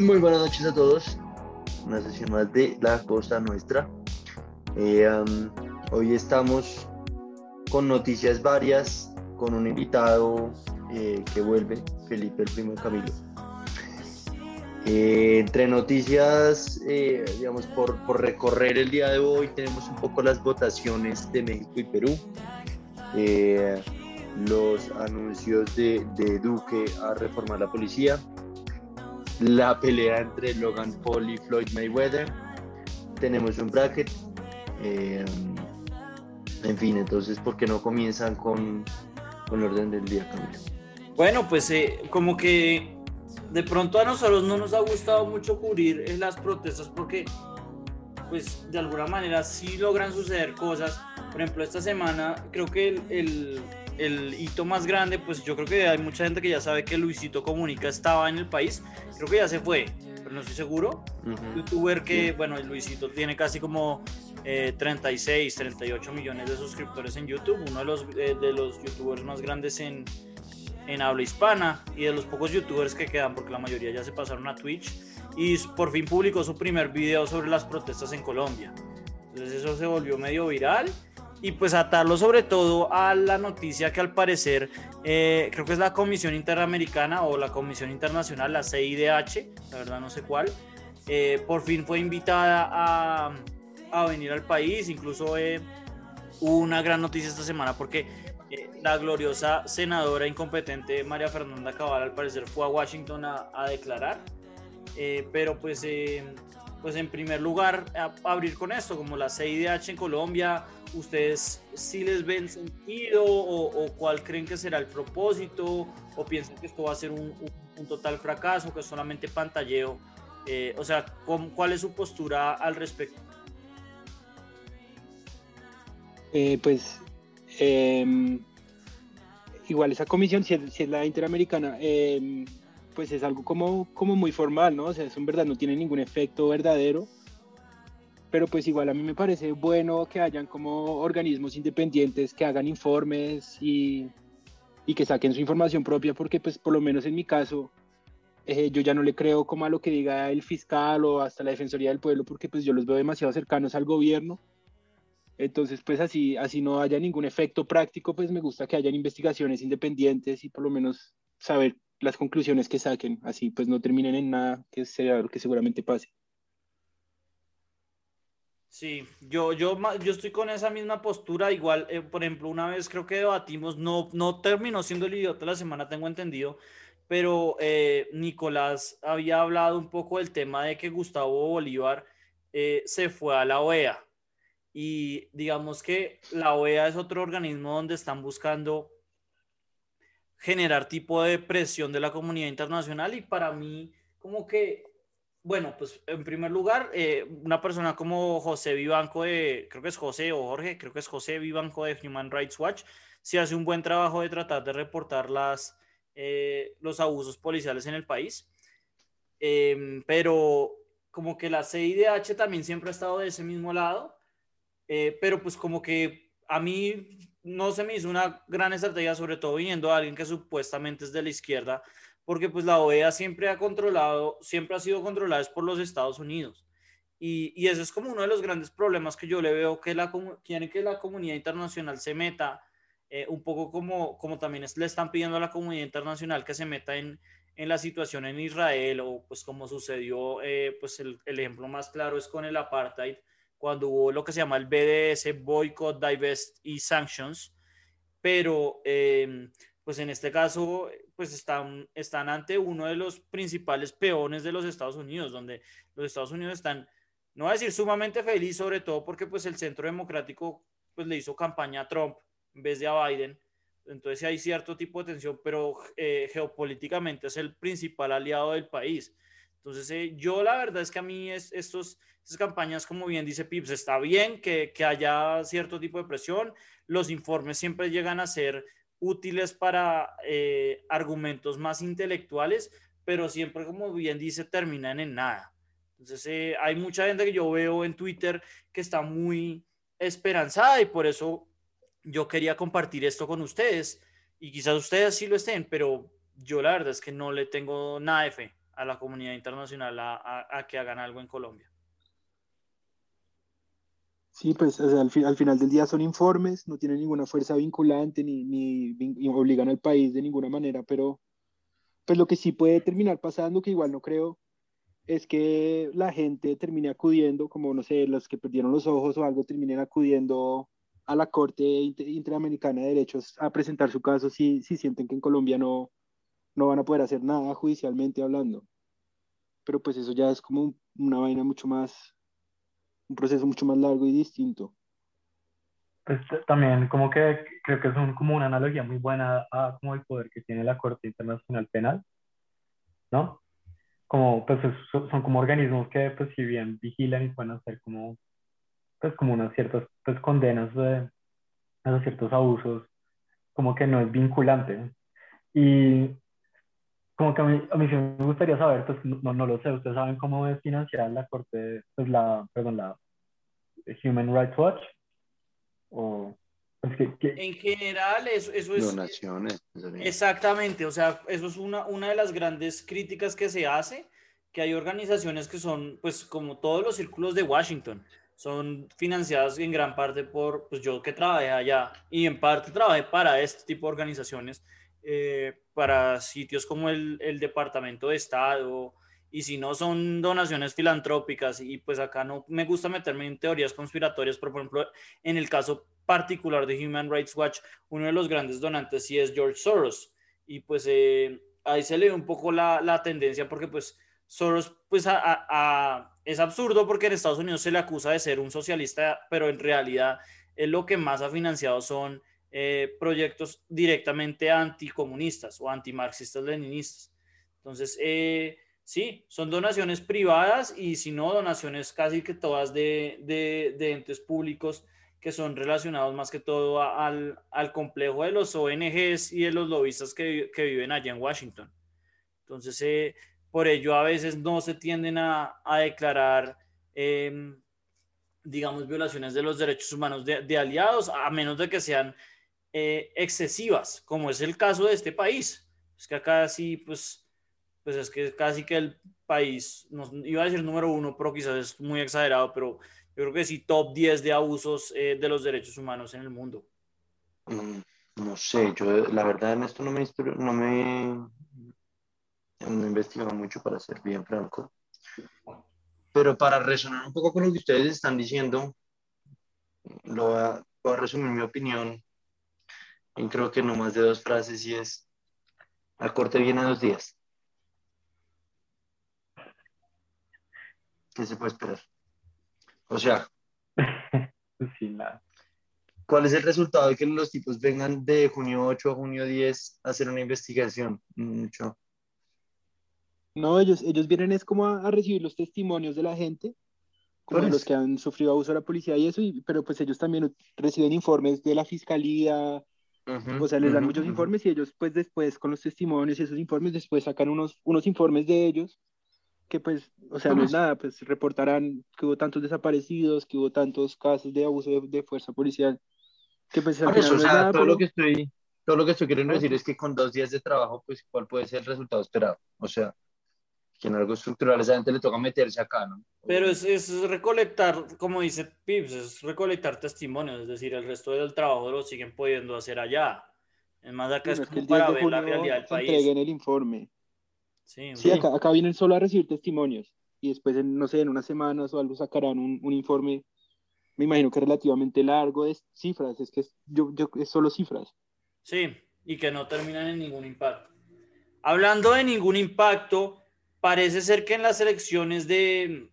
Muy buenas noches a todos. Una sesión más de La Costa Nuestra. Eh, hoy estamos con noticias varias, con un invitado eh, que vuelve, Felipe el primo Camilo. Eh, entre noticias, digamos, por, por, recorrer el día de hoy, tenemos un poco las votaciones de México y Perú, los anuncios de, de Duque a reformar la policía, la pelea entre Logan Paul y Floyd Mayweather. Tenemos un bracket. Eh, en fin, entonces, ¿por qué no comienzan con, con el orden del día, Camilo? Bueno, pues eh, como que de pronto a nosotros no nos ha gustado mucho cubrir eh, las protestas porque, pues, de alguna manera sí logran suceder cosas. Por ejemplo, esta semana creo que el el hito más grande, pues yo creo que hay mucha gente que ya sabe que Luisito Comunica estaba en el país. Creo que ya se fue, pero no estoy seguro. Youtuber que, bueno, Luisito tiene casi como 36, eh, 38 millones de suscriptores en YouTube, uno de los, eh, de los youtubers más grandes en, en habla hispana y de los pocos youtubers que quedan, porque la mayoría ya se pasaron a Twitch. Y por fin publicó su primer video sobre las protestas en Colombia. Entonces eso se volvió medio viral y pues atarlo sobre todo a la noticia que al parecer eh, creo que es la Comisión Interamericana o la Comisión Internacional, la CIDH, la verdad no sé cuál, eh, por fin fue invitada a, a venir al país, incluso eh, hubo una gran noticia esta semana porque la gloriosa senadora incompetente María Fernanda Cabal al parecer fue a Washington a, a declarar, pero pues pues en primer lugar abrir con esto, como la CIDH en Colombia, ¿ustedes sí les ven sentido o, cuál creen que será el propósito o piensan que esto va a ser un, total fracaso, que es solamente pantalleo? Eh, o sea, ¿cuál es su postura al respecto? Eh, pues em, igual esa comisión, si es, la interamericana, em, pues es algo como, como muy formal, ¿no? O sea, eso en verdad no tiene ningún efecto verdadero, pero pues igual a mí me parece bueno que hayan como organismos independientes que hagan informes y, y que saquen su información propia, porque pues por lo menos en mi caso, eh, yo ya no le creo como a lo que diga el fiscal o hasta la Defensoría del Pueblo, porque pues yo los veo demasiado cercanos al gobierno. Entonces, pues así, así no haya ningún efecto práctico, pues me gusta que hayan investigaciones independientes y por lo menos saber las conclusiones que saquen, así pues no terminen en nada, que sea lo que seguramente pase. Sí, yo, yo, yo estoy con esa misma postura. Igual, eh, por ejemplo, una vez creo que debatimos, no, no terminó siendo el idiota de la semana, tengo entendido, pero eh, Nicolás había hablado un poco del tema de que Gustavo Bolívar eh, se fue a la OEA. Y digamos que la OEA es otro organismo donde están buscando generar tipo de presión de la comunidad internacional y para mí como que, bueno, pues en primer lugar, eh, una persona como José Vivanco de, creo que es José o Jorge, creo que es José Vivanco de Human Rights Watch, sí hace un buen trabajo de tratar de reportar las, eh, los abusos policiales en el país, em, pero como que la CIDH también siempre ha estado de ese mismo lado, eh, pero pues como que a mí no se me hizo una gran estrategia, sobre todo viniendo a alguien que supuestamente es de la izquierda, porque pues la OEA siempre ha controlado, siempre ha sido controlada por los Estados Unidos. Y, y eso es como uno de los grandes problemas que yo le veo, que la, quiere que la comunidad internacional se meta, eh, un poco como, como también le están pidiendo a la comunidad internacional que se meta en, en la situación en Israel, o pues como sucedió, eh, pues el ejemplo más claro es con el apartheid, cuando hubo lo que se llama el BDS, Boycott, Divest y Sanctions, pero em, pues en este caso pues están, están ante uno de los principales peones de los Estados Unidos, donde los Estados Unidos están, no voy a decir sumamente feliz, sobre todo porque pues el Centro Democrático pues le hizo campaña a Trump en vez de a Biden, entonces hay cierto tipo de tensión, pero eh, geopolíticamente es el principal aliado del país. Entonces, eh, yo la verdad es que a mí es, estos, estas campañas, como bien dice Pips, está bien que, que, haya cierto tipo de presión. Los informes siempre llegan a ser útiles para eh, argumentos más intelectuales, pero siempre, como bien dice, terminan en nada. Entonces, eh, hay mucha gente que yo veo en Twitter que está muy esperanzada y por eso yo quería compartir esto con ustedes. Y quizás ustedes sí lo estén, pero yo la verdad es que no le tengo nada de fe a la comunidad internacional a, que hagan algo en Colombia. Sí, pues al, final del día son informes, no tienen ninguna fuerza vinculante ni, ni, obligan al país de ninguna manera, pero pues lo que sí puede terminar pasando, que igual no creo, es que la gente termine acudiendo, como no sé, los que perdieron los ojos o algo, terminen acudiendo a la Corte Interamericana de Derechos a presentar su caso si, si sienten que en Colombia no, no van a poder hacer nada judicialmente hablando. Pero pues eso ya es como una vaina mucho más, un proceso mucho más largo y distinto. Pues también como que creo que es como una analogía muy buena a como el poder que tiene la Corte Internacional Penal, ¿no? Como pues son como organismos que pues si bien vigilan y pueden hacer como pues como unas ciertas pues condenas de, a ciertos abusos, como que no es vinculante. Y como que a mí, a mí sí me gustaría saber, pues no, no lo sé, ustedes saben cómo es financiar la Corte, pues la, perdón, la Human Rights Watch. O, pues que, En general, eso, eso es... Donaciones. Exactamente, o sea, eso es una, una de las grandes críticas que se hace, que hay organizaciones que son, pues como todos los círculos de Washington, son financiadas en gran parte por, pues yo que trabajé allá y en parte trabajé para este tipo de organizaciones eh, para sitios como el, Departamento de Estado y si no son donaciones filantrópicas y pues acá no me gusta meterme en teorías conspiratorias, pero por ejemplo en el caso particular de Human Rights Watch, uno de los grandes donantes sí es George Soros y pues eh, ahí se le un poco la, tendencia porque pues Soros pues es absurdo porque en Estados Unidos se le acusa de ser un socialista, pero en realidad es lo que más ha financiado son eh, proyectos directamente anticomunistas o antimarxistas leninistas. Entonces, eh, sí, son donaciones privadas y si no, donaciones casi que todas de, de, entes públicos que son relacionados más que todo al, al, complejo de los ONGs y de los lobistas que, que viven allá en Washington. Entonces, eh, por ello a veces no se tienden a, a declarar em, digamos, violaciones de los derechos humanos de, de, aliados, a menos de que sean eh, excesivas, como es el caso de este país. Es que acá sí, pues, pues es que casi que el país, no, iba a decir número uno, pero quizás es muy exagerado, pero yo creo que sí, top 10 de abusos eh, de los derechos humanos en el mundo. Mm, no sé, yo la verdad en esto no me, no me, no investigado mucho para ser bien franco. Pero para resonar un poco con lo que ustedes están diciendo, lo voy voy a resumir mi opinión y creo que no más de dos frases y es, la corte viene dos días. ¿Qué se puede esperar? O sea, ¿cuál es el resultado de que los tipos vengan de junio 8 a junio 10 a hacer una investigación? Mucho. No, ellos, ellos vienen es como a, recibir los testimonios de la gente, como los que han sufrido abuso de la policía y eso, pero pues ellos también reciben informes de la fiscalía, o sea, les dan muchos informes y ellos pues después con los testimonios y esos informes después sacan unos, unos informes de ellos que pues, o sea, no es nada, pues reportarán que hubo tantos desaparecidos, que hubo tantos casos de abuso de, fuerza policial, que pues Por eso, o sea, todo, lo que estoy, todo lo que estoy queriendo decir es que con dos días de trabajo, pues, ¿cuál puede ser el resultado esperado? O sea, que en algo estructural esa gente le toca meterse acá, ¿no? Pero es, es recolectar, como dice Pips, es recolectar testimonios, es decir, el resto del trabajo lo siguen pudiendo hacer allá. Es más, acá es, como para ver la realidad del país. Entreguen el informe. Sí, sí acá, acá, vienen solo a recibir testimonios y después, en, no sé, en unas semanas o algo sacarán un, un informe, me imagino que relativamente largo de cifras, es que es, yo, yo, es solo cifras. Sí, y que no terminan en ningún impacto. Hablando de ningún impacto, parece ser que en las elecciones de,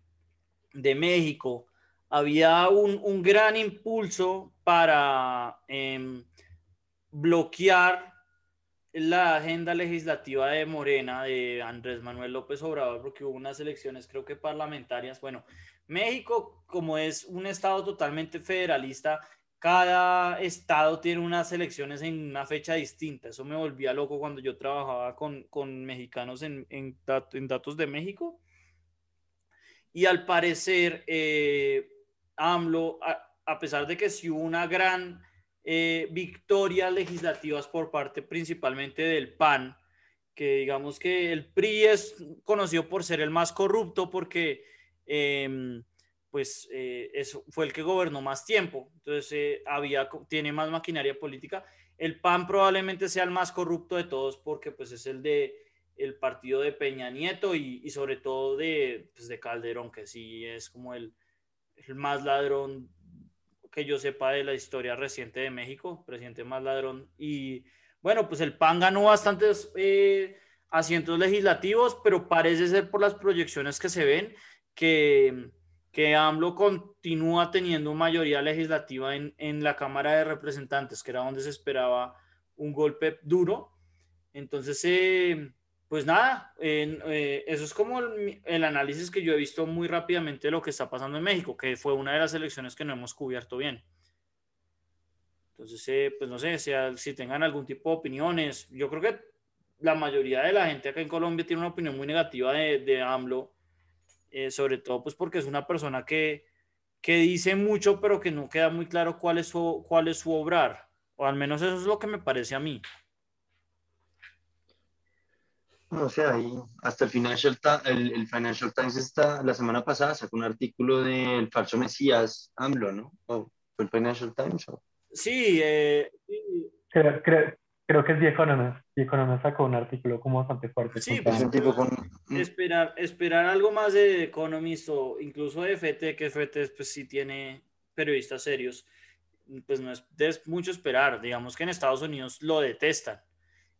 de México había un, un, gran impulso para eh, bloquear la agenda legislativa de Morena, de Andrés Manuel López Obrador, porque hubo unas elecciones creo que parlamentarias. Bueno, México, como es un estado totalmente federalista, cada estado tiene unas elecciones en una fecha distinta. Eso me volvía loco cuando yo trabajaba con, con mexicanos en, en, datos de México. Y al parecer, eh, AMLO, a, a, pesar de que sí hubo una gran eh, victoria legislativa por parte principalmente del PAN, que digamos que el PRI es conocido por ser el más corrupto porque em, pues eh, eso fue el que gobernó más tiempo, entonces eh, había, tiene más maquinaria política. El PAN probablemente sea el más corrupto de todos porque pues es el de el partido de Peña Nieto y, sobre todo de, pues, de Calderón, que sí es como el, más ladrón que yo sepa de la historia reciente de México, presidente más ladrón. Y bueno, pues el PAN ganó bastantes eh, asientos legislativos, pero parece ser por las proyecciones que se ven que, que AMLO continúa teniendo mayoría legislativa en, en la Cámara de Representantes, que era donde se esperaba un golpe duro. Entonces, eh, pues nada, eh, eso es como el, análisis que yo he visto muy rápidamente de lo que está pasando en México, que fue una de las elecciones que no hemos cubierto bien. Entonces, eh, pues no sé, si tengan algún tipo de opiniones. Yo creo que la mayoría de la gente acá en Colombia tiene una opinión muy negativa de, de AMLO, eh, sobre todo pues porque es una persona que, que dice mucho, pero que no queda muy claro cuál es, su, cuál es su obrar. O al menos eso es lo que me parece a mí. No sé, ahí hasta el Financial, el, el, Financial Times está, la semana pasada sacó un artículo del falso Mesías AMLO, ¿no? ¿O ¿Fue el Financial Times? Sí, eh, Creo, creo, que es The Economist. The Economist sacó un artículo como bastante fuerte. Sí, pues, un tipo con... esperar, esperar algo más de Economist o incluso de FT, que FT pues sí tiene periodistas serios, pues no es, es mucho esperar. Digamos que en Estados Unidos lo detestan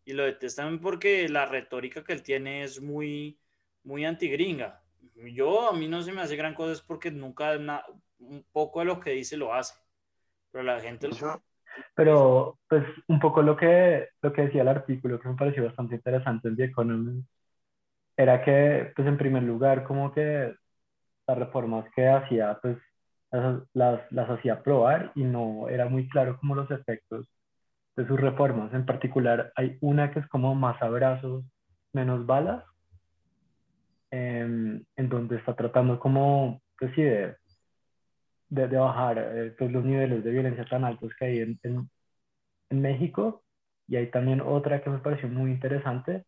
y lo detestan porque la retórica que él tiene es muy, muy antigringa. Yo, a mí no se me hace gran cosa, es porque nunca, un poco de lo que dice lo hace. Pero la gente... Pero, pues, un poco lo que, lo que decía el artículo, que me pareció bastante interesante en The Economist, era que, pues, en primer lugar, como que las reformas que hacía, pues, las, las, las hacía probar y no era muy claro como los efectos de sus reformas. En particular, hay una que es como más abrazos, menos balas, em, en donde está tratando como, pues sí, de, de, bajar eh, pues los niveles de violencia tan altos que hay en, en, México. Y hay también otra que me pareció muy interesante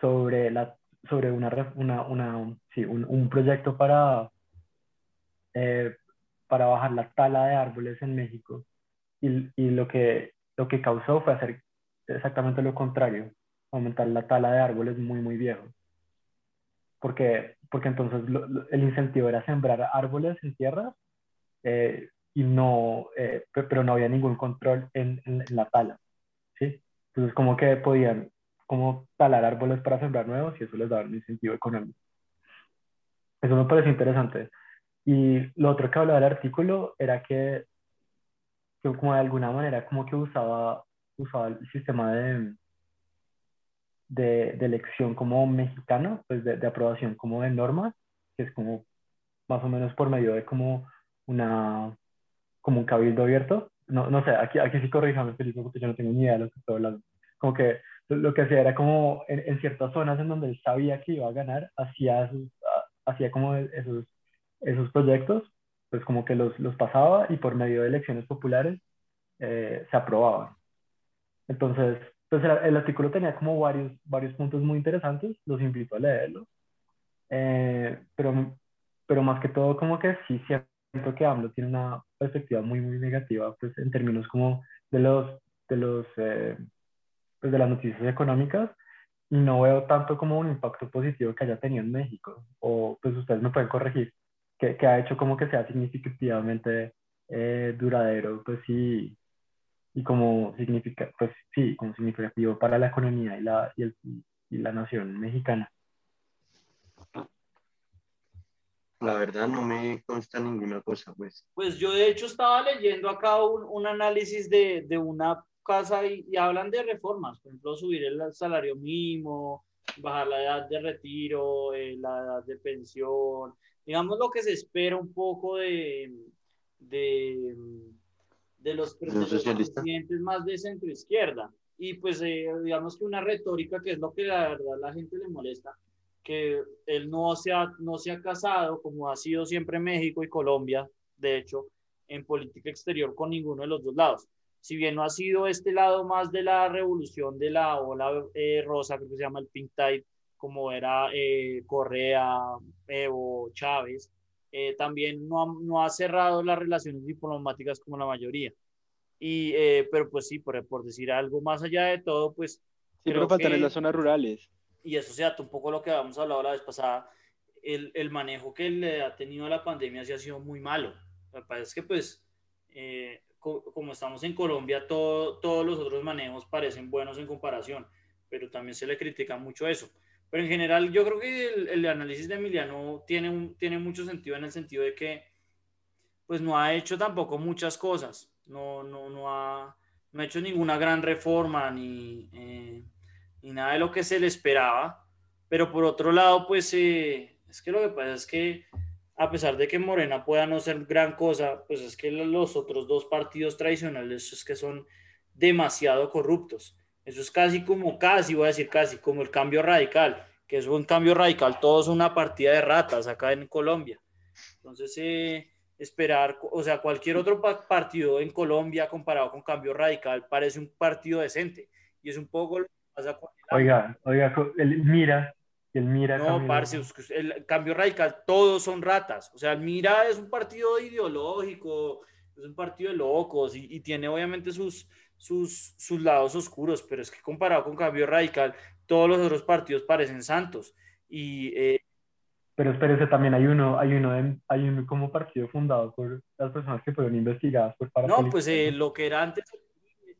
sobre, la, sobre una, una, una sí, un, un, proyecto para, eh, para bajar la tala de árboles en México. Y, y, lo que lo que causó fue hacer exactamente lo contrario, aumentar la tala de árboles muy, muy viejos. Porque, porque entonces el incentivo era sembrar árboles en tierra eh, y no, eh, pero no había ningún control en, en, la tala. ¿sí? Entonces como que podían como talar árboles para sembrar nuevos y eso les daba un incentivo económico. Eso me parece interesante. Y lo otro que hablaba del artículo era que que como de alguna manera como que usaba, usaba el sistema de, de, de elección como mexicano, pues de, de, aprobación como de normas, que es como más o menos por medio de como una como un cabildo abierto. No, no sé, aquí, aquí sí corríjame, Felipe, porque yo no tengo ni idea de lo que estoy hablando. Como que lo que hacía era como en, en, ciertas zonas en donde él sabía que iba a ganar, hacía, hacía como esos, esos proyectos pues como que los, los pasaba y por medio de elecciones populares eh, se aprobaban. Entonces, pues el, artículo tenía como varios, varios puntos muy interesantes, los invito a leerlo. Eh, pero, pero más que todo como que sí siento que AMLO tiene una perspectiva muy, muy negativa, pues en términos como de los, de los, eh, pues de las noticias económicas, y no veo tanto como un impacto positivo que haya tenido en México, o pues ustedes me pueden corregir que, ha hecho como que sea significativamente eh, duradero, pues sí, y como significa, pues sí, como significativo para la economía y la, y, el, y la nación mexicana. La verdad no me consta ninguna cosa, pues. Pues yo de hecho estaba leyendo acá un, un análisis de, de, una casa y, y, hablan de reformas, por ejemplo, subir el salario mínimo, bajar la edad de retiro, eh, la edad de pensión, digamos lo que se espera un poco de, de, de los, presidentes más de centro izquierda. Y pues eh, digamos que una retórica que es lo que la verdad la gente le molesta, que él no se, ha, no se ha casado como ha sido siempre México y Colombia, de hecho, en política exterior con ninguno de los dos lados. si bien no ha sido este lado más de la revolución de la ola eh, rosa, creo que se llama el Pink Tide, como era eh, Correa, Evo, Chávez, eh, también no ha, no ha, cerrado las relaciones diplomáticas como la mayoría. Y, pero pues sí, por, por, decir algo más allá de todo, pues... Sí, pero faltan en las zonas rurales. Y eso se ata un poco lo que habíamos hablado la vez pasada, el, el manejo que le ha tenido la pandemia sí ha sido muy malo. Pasa es que pues como estamos en Colombia, todo, todos los otros manejos parecen buenos en comparación, pero también se le critica mucho eso. Pero en general yo creo que el, análisis de Emiliano tiene, un, tiene mucho sentido en el sentido de que pues no ha hecho tampoco muchas cosas, no, no, no, ha, no ha hecho ninguna gran reforma ni, eh, ni nada de lo que se le esperaba, pero por otro lado pues eh, es que lo que pasa es que a pesar de que Morena pueda no ser gran cosa, pues es que los otros dos partidos tradicionales es que son demasiado corruptos. Eso es casi como, casi, voy a decir casi, como el cambio radical, que es un cambio radical, todo es una partida de ratas acá en Colombia. Entonces, eh, esperar, o sea, cualquier otro partido en Colombia comparado con cambio radical parece un partido decente. Y es un poco lo Oiga, oiga, el, mira, el Mira. No, parce, el cambio radical, todos son ratas. O sea, el Mira es un partido ideológico, es un partido de locos y, tiene obviamente sus, sus, sus, lados oscuros, pero es que comparado con cambio radical, todos los otros partidos parecen santos. Y, eh, pero espérese, también hay uno, hay uno, hay uno como partido fundado por las personas que fueron investigadas por No, pues eh, lo que era antes.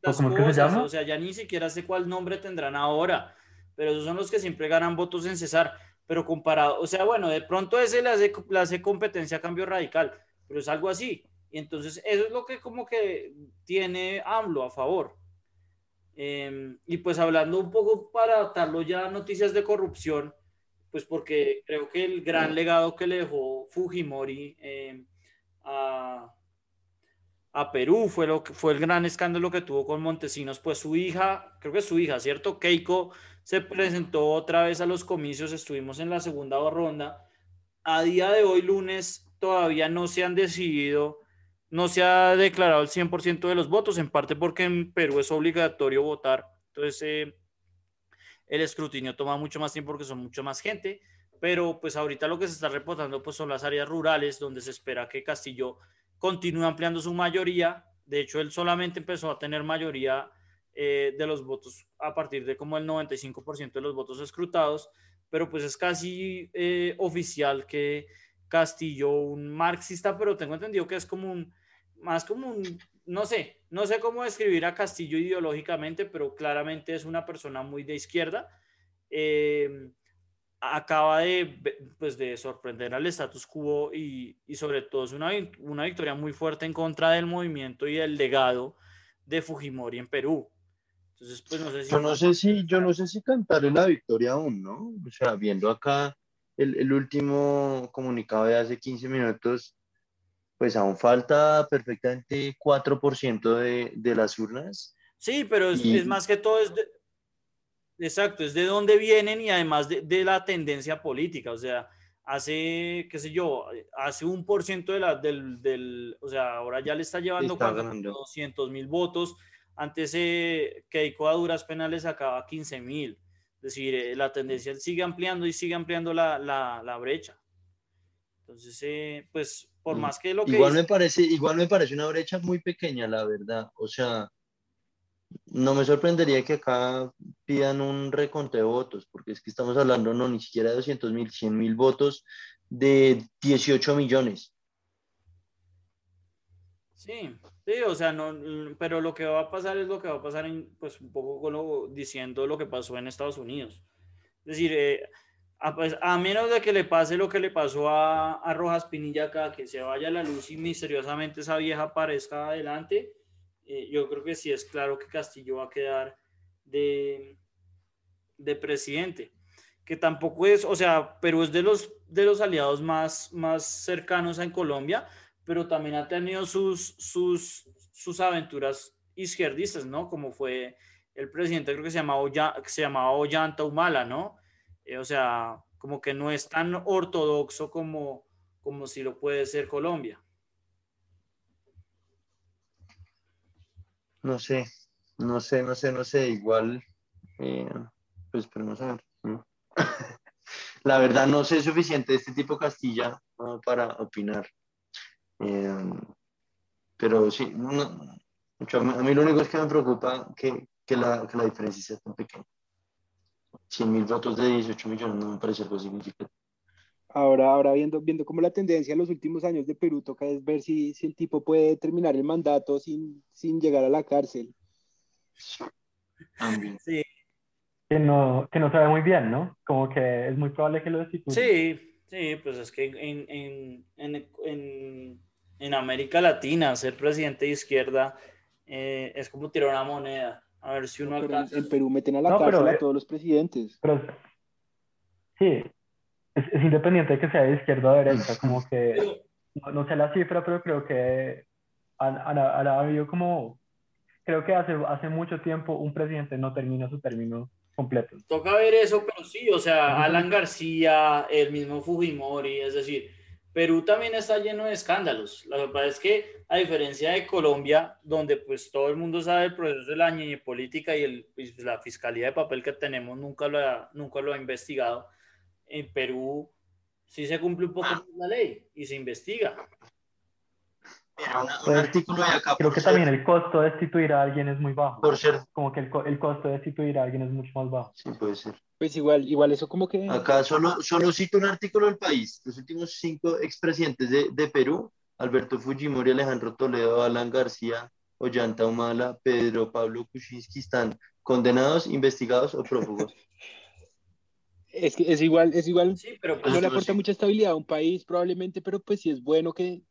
¿Cómo que se llama? O sea, ya ni siquiera sé cuál nombre tendrán ahora pero esos son los que siempre ganan votos en Cesar. Pero comparado, o sea, bueno, de pronto ese le hace, le hace competencia a cambio radical, pero es algo así. Y entonces eso es lo que como que tiene AMLO a favor. Em, y pues hablando un poco para adaptarlo ya a noticias de corrupción, pues porque creo que el gran legado que le dejó Fujimori em, a, a, Perú fue, lo que, fue el gran escándalo que tuvo con Montesinos, pues su hija, creo que su hija, ¿cierto? Keiko se presentó otra vez a los comicios, estuvimos en la segunda ronda. A día de hoy, lunes, todavía no se han decidido, no se ha declarado el 100% de los votos, en parte porque en Perú es obligatorio votar. Entonces, eh, el escrutinio toma mucho más tiempo porque son mucho más gente, pero pues ahorita lo que se está reportando pues son las áreas rurales donde se espera que Castillo continúe ampliando su mayoría. De hecho, él solamente empezó a tener mayoría eh, de los votos a partir de como el 95% de los votos escrutados, pero pues es casi eh, oficial que Castillo, un marxista, pero tengo entendido que es como un, más como un, no sé, no sé cómo describir a Castillo ideológicamente, pero claramente es una persona muy de izquierda. Eh, acaba de, pues, de sorprender al status quo y, y sobre todo es una, una victoria muy fuerte en contra del movimiento y del legado de Fujimori en Perú. Entonces, pues no sé si... Yo no sé si, yo no sé si cantaré la victoria aún, ¿no? O sea, viendo acá el, el último comunicado de hace 15 minutos, pues aún falta perfectamente 4% de, de las urnas. Sí, pero es, es más que todo es de, exacto, es de dónde vienen y además de, de, la tendencia política, o sea, hace, qué sé yo, hace un por ciento de la, del, del, o sea, ahora ya le está llevando está 200 mil votos, antes eh, Keiko a duras penales sacaba 15 mil. Es decir, eh, la tendencia sigue ampliando y sigue ampliando la, la, la brecha. Entonces, eh, pues, por mm. más que lo que... Igual, me parece, igual me parece una brecha muy pequeña, la verdad. O sea, no me sorprendería que acá pidan un reconte de votos, porque es que estamos hablando no ni siquiera de 200 mil, 100 mil votos de 18 millones. Sí, Sí, o sea, no, pero lo que va a pasar es lo que va a pasar en, pues, un poco con lo, diciendo lo que pasó en Estados Unidos. Es decir, eh, a, pues, a, menos de que le pase lo que le pasó a, a, Rojas Pinilla acá, que se vaya la luz y misteriosamente esa vieja aparezca adelante, eh, yo creo que sí es claro que Castillo va a quedar de, de presidente. Que tampoco es, o sea, pero es de los, de los aliados más, más cercanos en Colombia, pero también ha tenido sus, sus, sus aventuras izquierdistas, ¿no? Como fue el presidente, creo que se llamaba, se llamaba Ollanta Humala, ¿no? Eh, o sea, como que no es tan ortodoxo como, como si lo puede ser Colombia. No sé, no sé, no sé, no sé, igual, eh, pues esperemos a ver. La verdad no sé suficiente de este tipo Castilla para opinar. Eh, pero sí, a mí lo único es que me preocupa que, que, la, que la diferencia sea tan pequeña. 100 mil votos de 18 millones no me parece algo significativo. Ahora, ahora viendo, viendo cómo la tendencia en los últimos años de Perú toca es ver si, si el tipo puede terminar el mandato sin, sin llegar a la cárcel. Sí. Que no, que no sabe muy bien, ¿no? Como que es muy probable que lo destituya. Sí, sí, pues es que en, en, en, en América Latina ser presidente de izquierda eh, es como tirar una moneda. A ver si uno alcanza. En Perú meten a la cárcel a todos los presidentes. Pero, sí, es, independiente de que sea de izquierda o de derecha, como que no, sé la cifra, pero creo que ha habido como, creo que hace, hace mucho tiempo un presidente no termina su término completo. Toca ver eso, pero sí, o sea, Alan García, el mismo Fujimori, es decir, Perú también está lleno de escándalos. La verdad es que, a diferencia de Colombia, donde pues todo el mundo sabe el proceso de la política y el, pues, la fiscalía de papel que tenemos nunca lo ha, nunca lo ha investigado, en Perú sí se cumple un poco la ley y se investiga. Pues, creo que también el costo de destituir a alguien es muy bajo. Por ser. Como que el, el, costo de destituir a alguien es mucho más bajo. Sí, puede ser. Pues igual, igual eso como que... Acá solo, solo cito un artículo del país. Los últimos cinco expresidentes de, de Perú, Alberto Fujimori, Alejandro Toledo, Alan García, Ollanta Humala, Pedro Pablo Kuczynski, están condenados, investigados o prófugos. Es que es igual, es igual, sí, pero pues, no le aporta mucha estabilidad a un país probablemente, pero pues sí es bueno que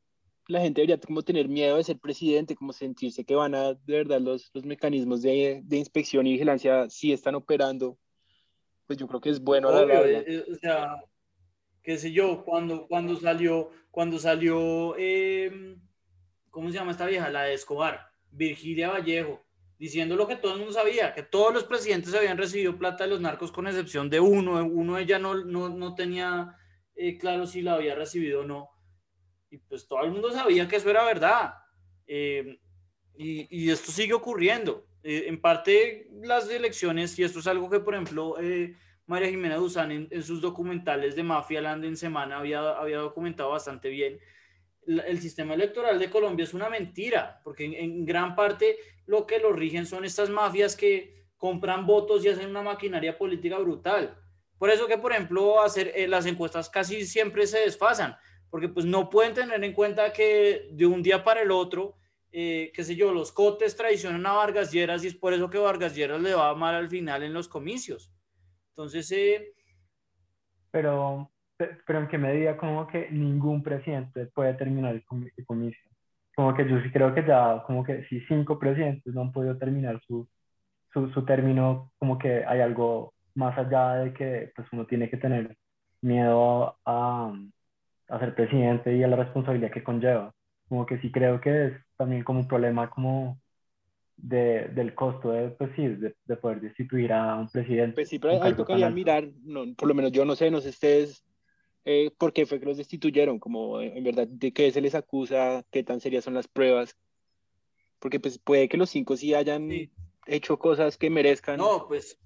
la gente debería como tener miedo de ser presidente, como sentirse que van a, de verdad, los, los mecanismos de, de, inspección y vigilancia sí están operando, pues yo creo que es bueno. Eh, eh, o sea, qué sé yo, cuando, cuando salió, cuando salió, eh, ¿cómo se llama esta vieja? La de Escobar, Virgilia Vallejo, diciendo lo que todo el mundo sabía, que todos los presidentes habían recibido plata de los narcos con excepción de uno, uno ella no, no, no tenía eh, claro si la había recibido o no, y pues todo el mundo sabía que eso era verdad, eh, y, y, esto sigue ocurriendo. Eh, en parte las elecciones, y esto es algo que por ejemplo María Jimena Duzán en, en, sus documentales de Mafia Land en semana había, había documentado bastante bien, el sistema electoral de Colombia es una mentira, porque en, gran parte lo que lo rigen son estas mafias que compran votos y hacen una maquinaria política brutal. Por eso que, por ejemplo, hacer eh, las encuestas casi siempre se desfasan, porque pues no pueden tener en cuenta que de un día para el otro, eh, qué sé yo, los cotes traicionan a Vargas Lleras y es por eso que Vargas Lleras le va mal al final en los comicios. Entonces, eh, pero pero en qué medida como que ningún presidente puede terminar el, comicio. Como que yo sí creo que ya, como que si cinco presidentes no han podido terminar su, su, su término, como que hay algo más allá de que pues uno tiene que tener miedo a, a ser presidente y a la responsabilidad que conlleva. Como que sí creo que es también como un problema como de, del costo de, pues sí, de, de, poder destituir a un presidente. Pues sí, pero ahí tocaría mirar, no, por lo menos yo no sé, no sé ustedes eh, por qué fue que los destituyeron, como eh, en verdad de qué se les acusa, qué tan serias son las pruebas, porque pues puede que los cinco sí hayan hecho cosas que merezcan. No, pues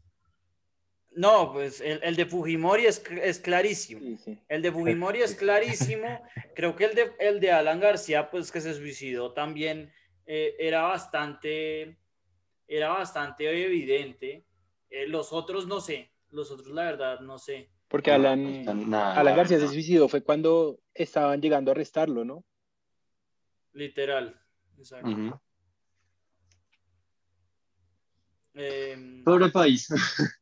no, pues el, el de Fujimori es, es clarísimo. El de Fujimori es clarísimo. Creo que el de, el de Alan García, pues que se suicidó también, eh, era bastante, era bastante evidente. los otros no sé, los otros la verdad no sé. Porque Alan, Alan García se suicidó fue cuando estaban llegando a arrestarlo, ¿no? Literal. Exacto. Em, Pobre país.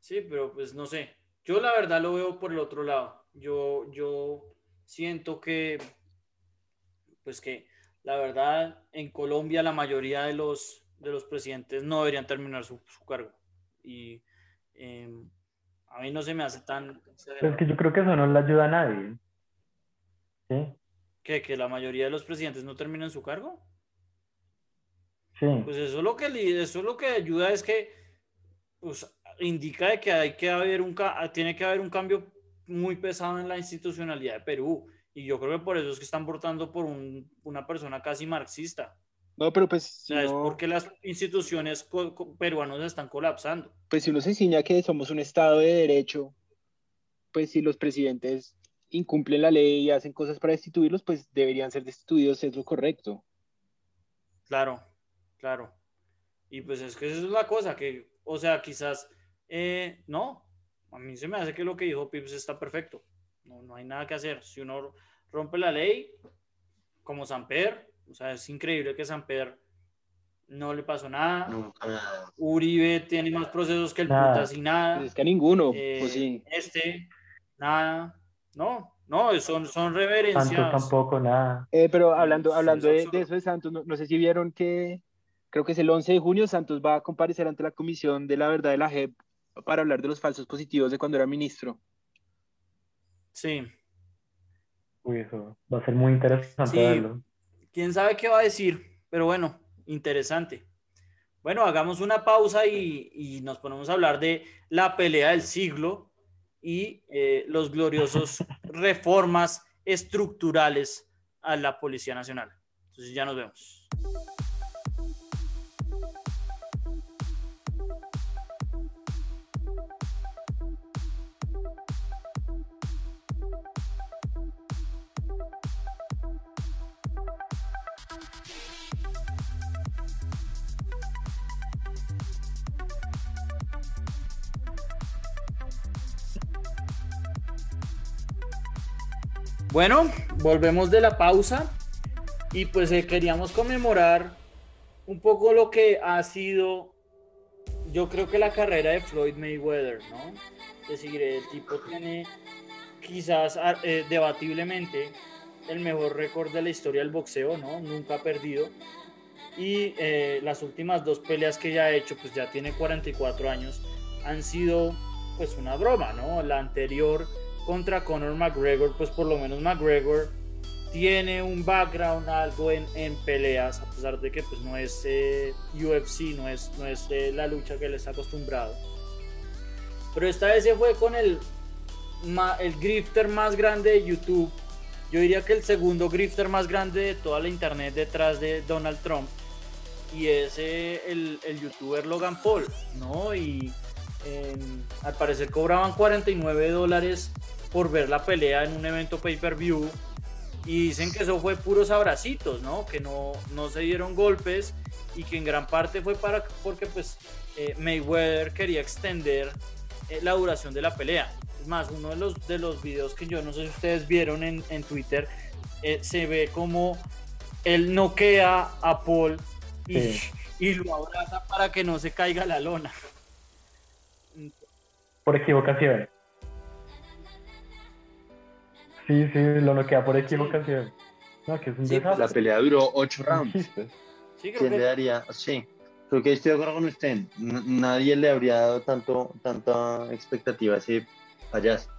sí, pero pues no sé. Yo la verdad lo veo por el otro lado. Yo, yo siento que, pues que la verdad en Colombia la mayoría de los, de los presidentes no deberían terminar su, cargo. Y eh, a mí no se me hace tan... Es que yo creo que eso no le ayuda a nadie. ¿Sí? ¿Que, ¿Que la mayoría de los presidentes no terminan su cargo? Sí. Pues eso lo que, eso lo que ayuda es que pues, indica de que hay que haber un, tiene que haber un cambio muy pesado en la institucionalidad de Perú. Y yo creo que por eso es que están votando por un, una persona casi marxista. No, pero pues, O sea, es no, porque las instituciones peruanas están colapsando. pues si uno se enseña que somos un Estado de derecho, pues si los presidentes incumplen la ley y hacen cosas para destituirlos, pues deberían ser destituidos, es lo correcto. Claro, claro. Y pues es que esa es la cosa, que, o sea, quizás, eh, no, a mí se me hace que lo que dijo Pips está perfecto. No, no hay nada que hacer. Si uno rompe la ley, como Samper, o sea, es increíble que Samper no le pasó nada. Nunca nada. Uribe tiene más procesos que el Nada. putas y nada. Pues es que a ninguno, Eh, pues sí. Este, nada. No, no, son, son Santos reverencias. tampoco, nada. Eh, pero hablando, hablando de eso de Santos, no, no sé si vieron que creo que es el 11 de junio, Santos va a comparecer ante la Comisión de la Verdad de la JEP para hablar de los falsos positivos de cuando era ministro. Sí. Uy, eso va a ser muy interesante Sí. verlo. Quién sabe qué va a decir, pero bueno, interesante. Bueno, hagamos una pausa y, y nos ponemos a hablar de la pelea del siglo y eh, los gloriosos reformas estructurales a la Policía Nacional. Entonces ya nos vemos. Bueno, volvemos de la pausa y pues eh, queríamos conmemorar un poco lo que ha sido, yo creo que la carrera de Floyd Mayweather, ¿no? Es decir, el tipo tiene quizás ah, eh, debatiblemente el mejor récord de la historia del boxeo, ¿no? Nunca ha perdido. Y eh, las últimas dos peleas que ya ha hecho, pues ya tiene 44 años, han sido pues una broma, ¿no? La anterior contra Conor McGregor, pues por lo menos McGregor tiene un background, algo en, en peleas, a pesar de que pues no es eh, UFC, no es, no es eh, la lucha que él está acostumbrado. Pero esta vez se fue con el, el grifter más grande de YouTube. Yo diría que el segundo grifter más grande de toda la internet detrás de Donald Trump. Y es eh, el, el youtuber Logan Paul, ¿no? Y eh, al parecer cobraban 49 dólares por ver la pelea en un evento pay-per-view y dicen que eso fue puros abracitos, ¿no? Que no, no se dieron golpes y que en gran parte fue para porque pues eh, Mayweather quería extender eh, la duración de la pelea. Es más, uno de los, de los videos que yo no sé si ustedes vieron en, en Twitter, eh, se ve como él noquea a Paul y, Sí. y lo abraza para que no se caiga la lona. Por equivocación. Sí, sí, lo noquea por equivocación. No, que es un Sí, pues. La pelea duró ocho rounds. Sí, creo ¿Quién que- le daría? Sí, creo que estoy de acuerdo con usted. N- nadie le habría dado tanto, tanta expectativa a ese payaso.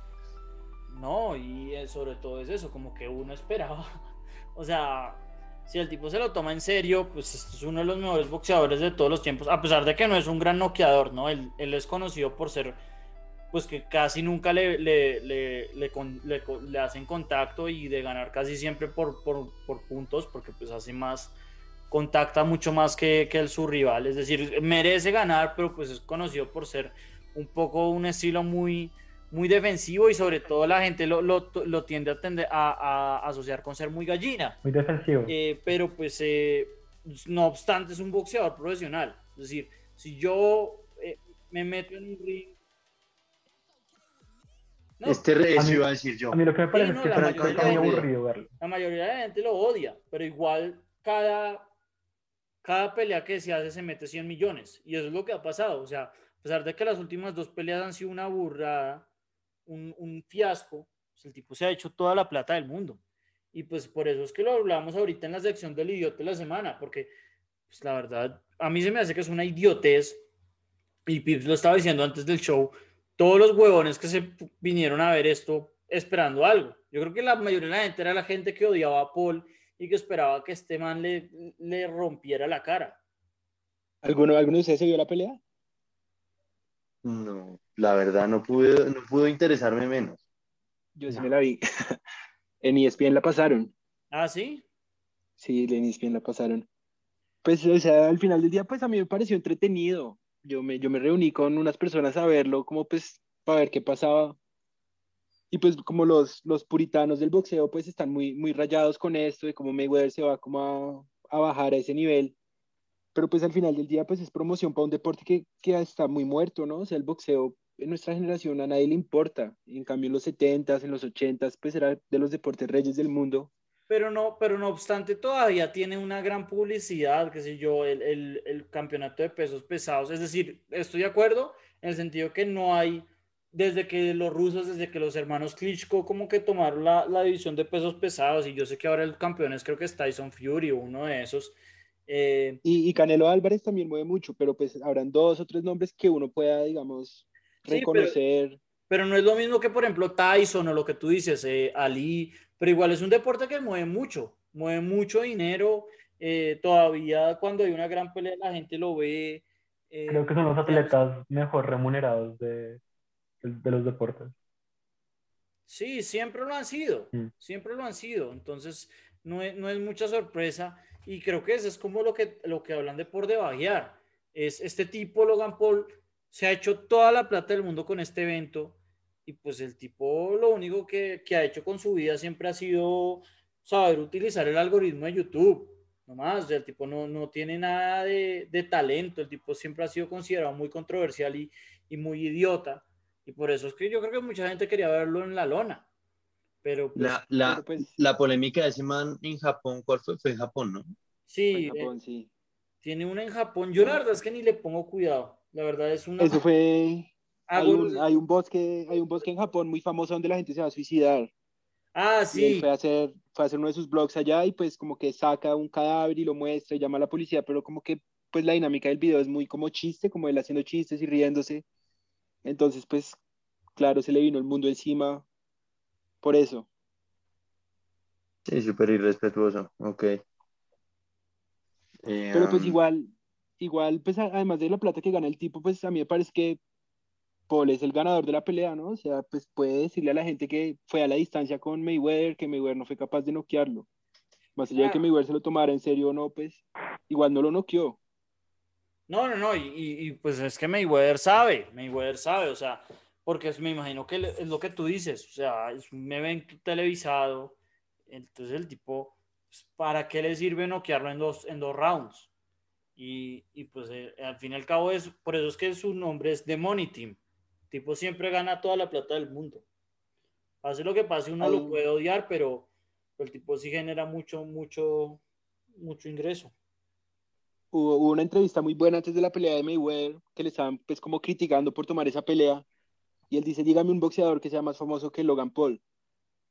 No, y eh, sobre todo es eso, como que uno esperaba. O sea, si el tipo se lo toma en serio, pues este es uno de los mejores boxeadores de todos los tiempos, a pesar de que no es un gran noqueador, ¿no? Él, él es conocido por ser, pues que casi nunca le, le, le, le hacen contacto y de ganar casi siempre por, por, por puntos, porque pues hace más, contacta mucho más que, que el, su rival, es decir, merece ganar, pero pues es conocido por ser un poco un estilo muy muy defensivo y sobre todo la gente lo, lo, lo tiende a, tender a, a asociar con ser muy gallina. Muy defensivo. Eh, pero pues eh, no obstante es un boxeador profesional. Es decir, si yo eh, me meto en un ring... No, Este eso mí- iba a decir yo. A mí lo que me parece no, es que la es mayoría muy de la gente- aburrido verlo. la mayoría de la gente lo odia, pero igual cada, cada pelea que se hace se mete 100 millones. Y eso es lo que ha pasado. O sea, a pesar de que las últimas dos peleas han sido una burrada, un, un fiasco, pues el tipo se ha hecho toda la plata del mundo. Y pues por eso es que lo hablamos ahorita en la sección del idiota de la semana, porque pues la verdad, a mí se me hace que es una idiotez. Y Pips lo estaba diciendo antes del show, todos los huevones que se vinieron a ver esto esperando algo. Yo creo que la mayoría de la gente era la gente que odiaba a Paul y que esperaba que este man le, le rompiera la cara. ¿Alguno, ¿Alguno de ustedes se vio la pelea? No, la verdad no pudo, no pudo interesarme menos. Yo sí me la vi. en ESPN la pasaron. ¿Ah, sí? Sí, en ESPN la pasaron. Pues, o sea, al final del día, pues a mí me pareció entretenido. Yo me, yo me reuní con unas personas a verlo, como pues, para ver qué pasaba. Y pues como los, los puritanos del boxeo, pues están muy, muy rayados con esto, de cómo Mayweather se va como a, a bajar a ese nivel. Pero pues al final del día, pues es promoción para un deporte que, que está muy muerto, ¿no? O sea, el boxeo en nuestra generación a nadie le importa. En cambio, en los 70s, en los 80s, pues era de los deportes reyes del mundo pero no, pero no obstante todavía tiene una gran publicidad, qué sé yo, el, el, el, campeonato de pesos pesados. Es decir, estoy de acuerdo en el sentido que no hay, desde que los rusos, desde que los hermanos Klitschko como que tomaron la, la división de pesos pesados, y yo sé que ahora el campeón es creo que es Tyson Fury, uno de esos. Eh, y, y, Canelo Álvarez también mueve mucho, pero pues habrán dos o tres nombres que uno pueda, digamos, reconocer. Sí, pero, pero, no es lo mismo que, por ejemplo, Tyson o lo que tú dices, eh, Ali, pero igual es un deporte que mueve mucho, mueve mucho dinero. Eh, todavía cuando hay una gran pelea la gente lo ve. Eh, Creo que son los atletas mejor remunerados de, de, los deportes. Sí, siempre lo han sido, mm. siempre lo han sido. Entonces, no es, no es mucha sorpresa. Y creo que eso es como lo que, lo que hablan de por debajear. Es este tipo, Logan Paul, se ha hecho toda la plata del mundo con este evento y pues el tipo lo único que, que, ha hecho con su vida siempre ha sido saber utilizar el algoritmo de YouTube. Nomás, el tipo no, no tiene nada de, de, talento, el tipo siempre ha sido considerado muy controversial y, y, muy idiota. Y por eso es que yo creo que mucha gente quería verlo en la lona. Pero pues, la, la, pues, la, polémica de ese man en Japón, ¿cuál fue? Fue en Japón, ¿no? Sí, en Japón, eh, sí. Tiene una en Japón. Yo la verdad es que ni le pongo cuidado. La verdad es una. Eso fue hay un, hay, un bosque, hay un bosque en Japón muy famoso donde la gente se va a suicidar. Ah, sí. fue a, hacer, fue a hacer uno de sus blogs allá y pues como que saca un cadáver y lo muestra y llama a la policía, pero como que pues la dinámica del video es muy como chiste, como él haciendo chistes y riéndose. Entonces pues claro, se le vino el mundo encima por eso. Sí, súper irrespetuoso, ok. Pero pues igual, igual, pues además de la plata que gana el tipo, pues a mí me parece que Paul es el ganador de la pelea, ¿no? O sea, pues puede decirle a la gente que fue a la distancia con Mayweather, que Mayweather no fue capaz de noquearlo. Más allá de que Mayweather se lo tomara en serio o no, pues igual no lo noqueó. No, no, no, y, y, pues es que Mayweather sabe, Mayweather sabe, o sea, porque me imagino que es lo que tú dices, o sea, es un evento televisado, entonces el tipo, pues, ¿para qué le sirve noquearlo en dos, en dos rounds? Y, y pues eh, al fin y al cabo es, por eso es que su nombre es The Money Team, tipo siempre gana toda la plata del mundo. Hace lo que pase, uno lo puede odiar, pero el tipo sí genera mucho, mucho, mucho ingreso. Hubo, una entrevista muy buena antes de la pelea de Mayweather, que le estaban pues como criticando por tomar esa pelea. Y él dice, dígame un boxeador que sea más famoso que Logan Paul.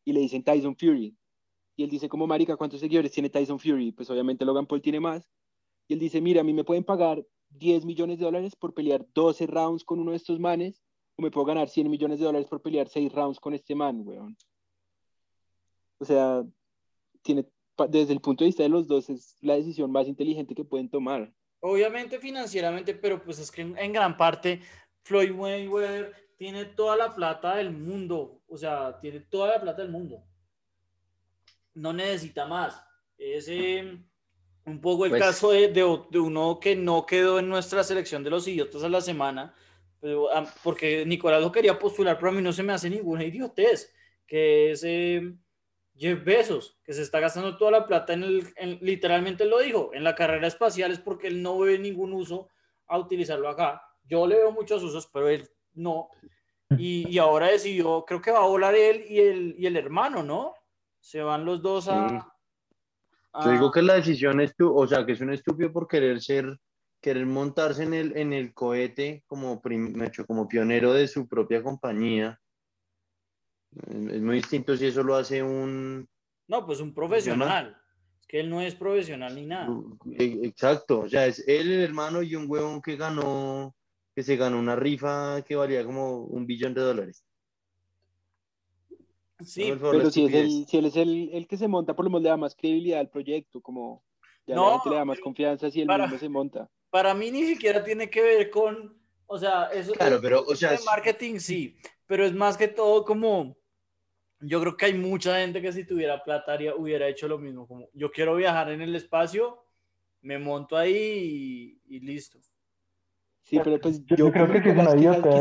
Y le dicen Tyson Fury. Y él dice, como marica, ¿cuántos seguidores tiene Tyson Fury? Pues obviamente Logan Paul tiene más. Y él dice, mira, a mí me pueden pagar 10 millones de dólares por pelear 12 rounds con uno de estos manes me puedo ganar 100 millones de dólares por pelear 6 rounds con este man, weón. O sea, tiene, desde el punto de vista de los dos, es la decisión más inteligente que pueden tomar. Obviamente financieramente, pero pues es que en, gran parte Floyd Mayweather tiene toda la plata del mundo, o sea, tiene toda la plata del mundo. No necesita más. Es eh, un poco el pues caso de, de, de, uno que no quedó en nuestra selección de los idiotas a la semana, porque Nicolás lo quería postular, pero a mí no se me hace ninguna idiotez, que es eh, Jeff Bezos, que se está gastando toda la plata en el, literalmente lo dijo, en la carrera espacial es porque él no ve ningún uso a utilizarlo acá. Yo le veo muchos usos, pero él no. Y, y ahora decidió, creo que va a volar él y el, y el hermano, ¿no? Se van los dos a... Yo digo que la decisión es tú, o sea, que es un estúpido por querer ser querer montarse en el, en el cohete como, como pionero de su propia compañía. Es muy distinto si eso lo hace un... No, pues un profesional. Es que él no es profesional ni nada. E, exacto, o sea, es él, el hermano y un huevón que ganó, que se ganó una rifa que valía como un billón de dólares. Sí, pero si, es el, si él es el, el, que se monta, por lo menos le da más credibilidad al proyecto, como ya no, le da más confianza si él mismo se monta para mí ni siquiera tiene que ver con, o sea, eso claro, pero, o sea, marketing sí, pero es más que todo como, yo creo que hay mucha gente que si tuviera plata hubiera hecho lo mismo, como yo quiero viajar en el espacio me monto ahí y, listo. Sí, pero pues yo, creo que quizás,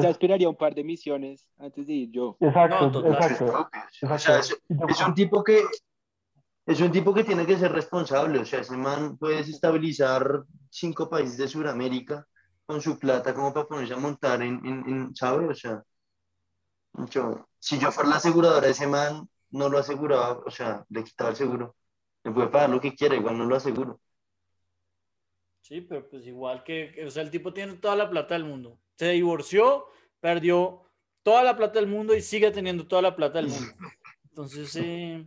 esperaría un par de misiones antes de ir yo. Exacto, exacto. es, un tipo que es un tipo que tiene que ser responsable, o sea, ese man puede estabilizar cinco países de Sudamérica con su plata como para ponerse a montar en, en, en ¿sabes? O sea, si yo fuera la aseguradora, ese man no lo aseguraba, o sea, le quitaba el seguro. Me puede pagar lo que quiera, igual no lo aseguro. Sí, pero pues igual que, o sea, el tipo tiene toda la plata del mundo. Se divorció, perdió toda la plata del mundo y sigue teniendo toda la plata del mundo. Entonces, eh,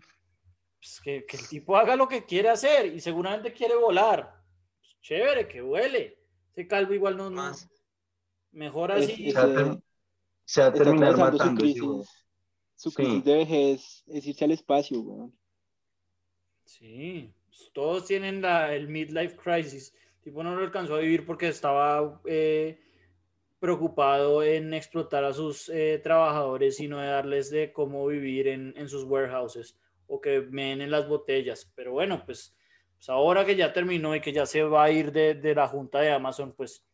pues que, el tipo haga lo que quiere hacer y seguramente quiere volar. Pues, chévere, que vuele. Ese calvo igual no, más. Mejor así. se va terminar matando. Su crisis, su crisis de vejez es irse al espacio, weón. Sí, pues, todos tienen la, el midlife crisis. tipo no lo alcanzó a vivir porque estaba eh, preocupado en explotar a sus eh, trabajadores y no de darles de cómo vivir en, en sus warehouses o que en las botellas. Pero bueno, pues, pues, ahora que ya terminó y que ya se va a ir de, de la junta de Amazon, pues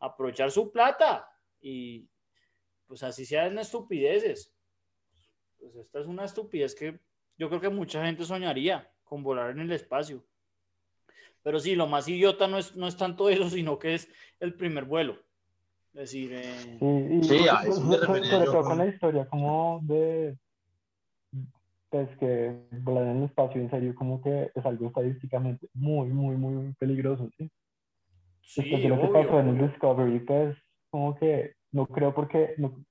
aprovechar su plata y pues así sean estupideces. Pues esta es una estupidez que yo creo que mucha gente soñaría con volar en el espacio. Pero sí, lo más idiota no es, no es tanto eso, sino que es el primer vuelo. Es decir, eh... sí, sobre todo con la historia como de pues que volar en el espacio en serio como que es algo estadísticamente muy, muy, muy peligroso, ¿sí? Sí, Después de lo que pasó en el Discovery, pues como que no creo porque no,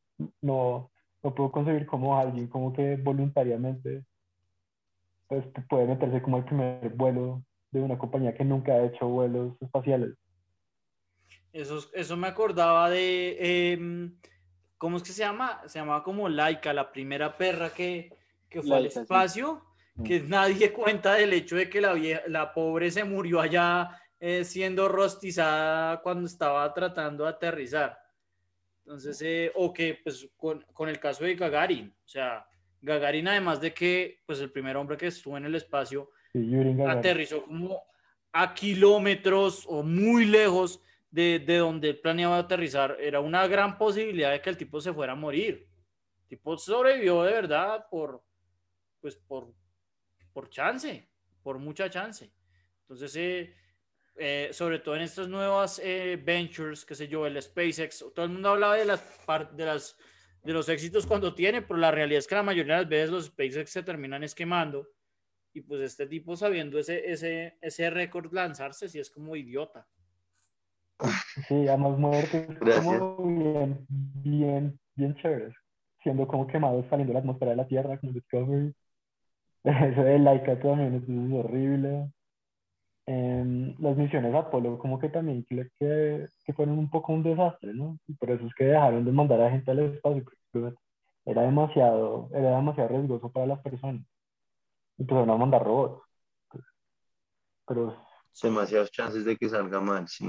no, no puedo concebir como alguien como que voluntariamente pues puede meterse como el primer vuelo de una compañía que nunca ha hecho vuelos espaciales. Eso, eso me acordaba de, em, ¿cómo es que se llama? Se llamaba como Laika, la primera perra que, que fue al espacio, que mm. nadie cuenta del hecho de que la, la pobre se murió allá eh, siendo rostizada cuando estaba tratando de aterrizar. Entonces, eh, o que pues con, con, el caso de Gagarin, o sea, Gagarin además de que pues el primer hombre que estuvo en el espacio aterrizó como a kilómetros o muy lejos de, de donde planeaba aterrizar, era una gran posibilidad de que el tipo se fuera a morir. El tipo sobrevivió de verdad por, pues por, por chance, por mucha chance. Entonces, eh, eh, sobre todo en estas nuevas eh, ventures, qué sé yo, el SpaceX, todo el mundo hablaba de las, de las de los éxitos cuando tiene, pero la realidad es que la mayoría de las veces los SpaceX se terminan esquemando y pues este tipo sabiendo ese, ese, ese récord lanzarse, si es como idiota. Sí, además muertes como bien, bien, bien chéveres, siendo como quemados saliendo de la atmósfera de la Tierra, como Discovery. Eso de Laika también es horrible. Em, las misiones Apolo como que también que, que, fueron un poco un desastre, ¿no? Y por eso es que dejaron de mandar a gente al espacio, porque era demasiado, era demasiado riesgoso para las personas. Empezaron a mandar robots. Pero... Demasiadas chances de que salga mal, sí.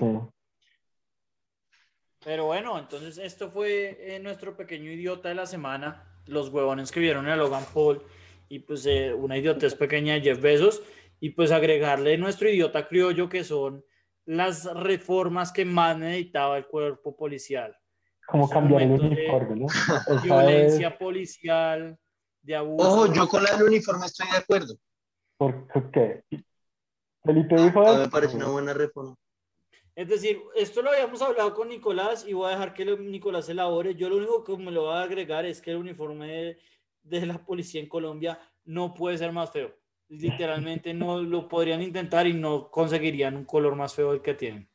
Pero bueno, entonces esto fue eh, nuestro pequeño idiota de la semana, los huevones que vieron a Logan Paul y pues eh, una idiotez pequeña de Jeff Bezos y pues agregarle nuestro idiota criollo que son las reformas que más necesitaba el cuerpo policial. Como cambiar el uniforme, ¿no? Violencia policial, de abuso. Ojo, yo con el uniforme estoy de acuerdo. ¿Por qué? Felipe dijo ah, me parece una buena reforma. Es decir, esto lo habíamos hablado con Nicolás y voy a dejar que Nicolás elabore. Yo lo único que me lo voy a agregar es que el uniforme de la policía en Colombia no puede ser más feo literalmente no lo podrían intentar y no conseguirían un color más feo del que tienen.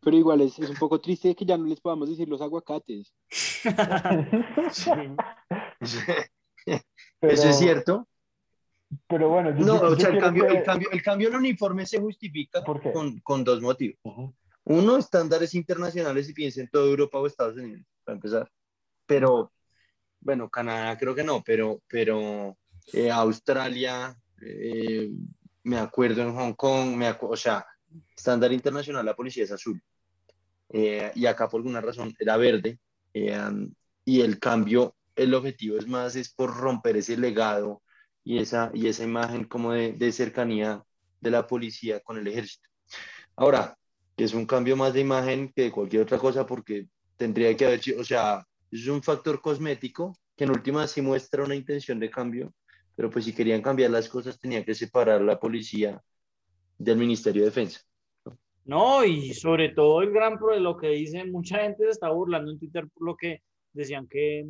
Pero igual es, es un poco triste que ya no les podamos decir los aguacates. Eso es cierto. Pero bueno, no, o sea, el, cambio, el, cambio, el cambio en uniforme se justifica con, con, dos motivos. Uno, estándares internacionales y piensa en toda Europa o Estados Unidos, para empezar. Pero, bueno, Canadá creo que no, pero, pero eh, Australia, eh, me acuerdo en Hong Kong, me o sea, estándar internacional, la policía es azul. Eh, y acá por alguna razón era verde. y el cambio, el objetivo es más, es por romper ese legado y esa, y esa imagen como de, de cercanía de la policía con el ejército. Ahora, que es un cambio más de imagen que cualquier otra cosa porque tendría que haber, o sea, es un factor cosmético que en última sí muestra una intención de cambio, pero pues si querían cambiar las cosas tenía que separar la policía del Ministerio de Defensa. No, y sobre todo el gran pro de lo que dicen, mucha gente se está burlando en Twitter por lo que decían que,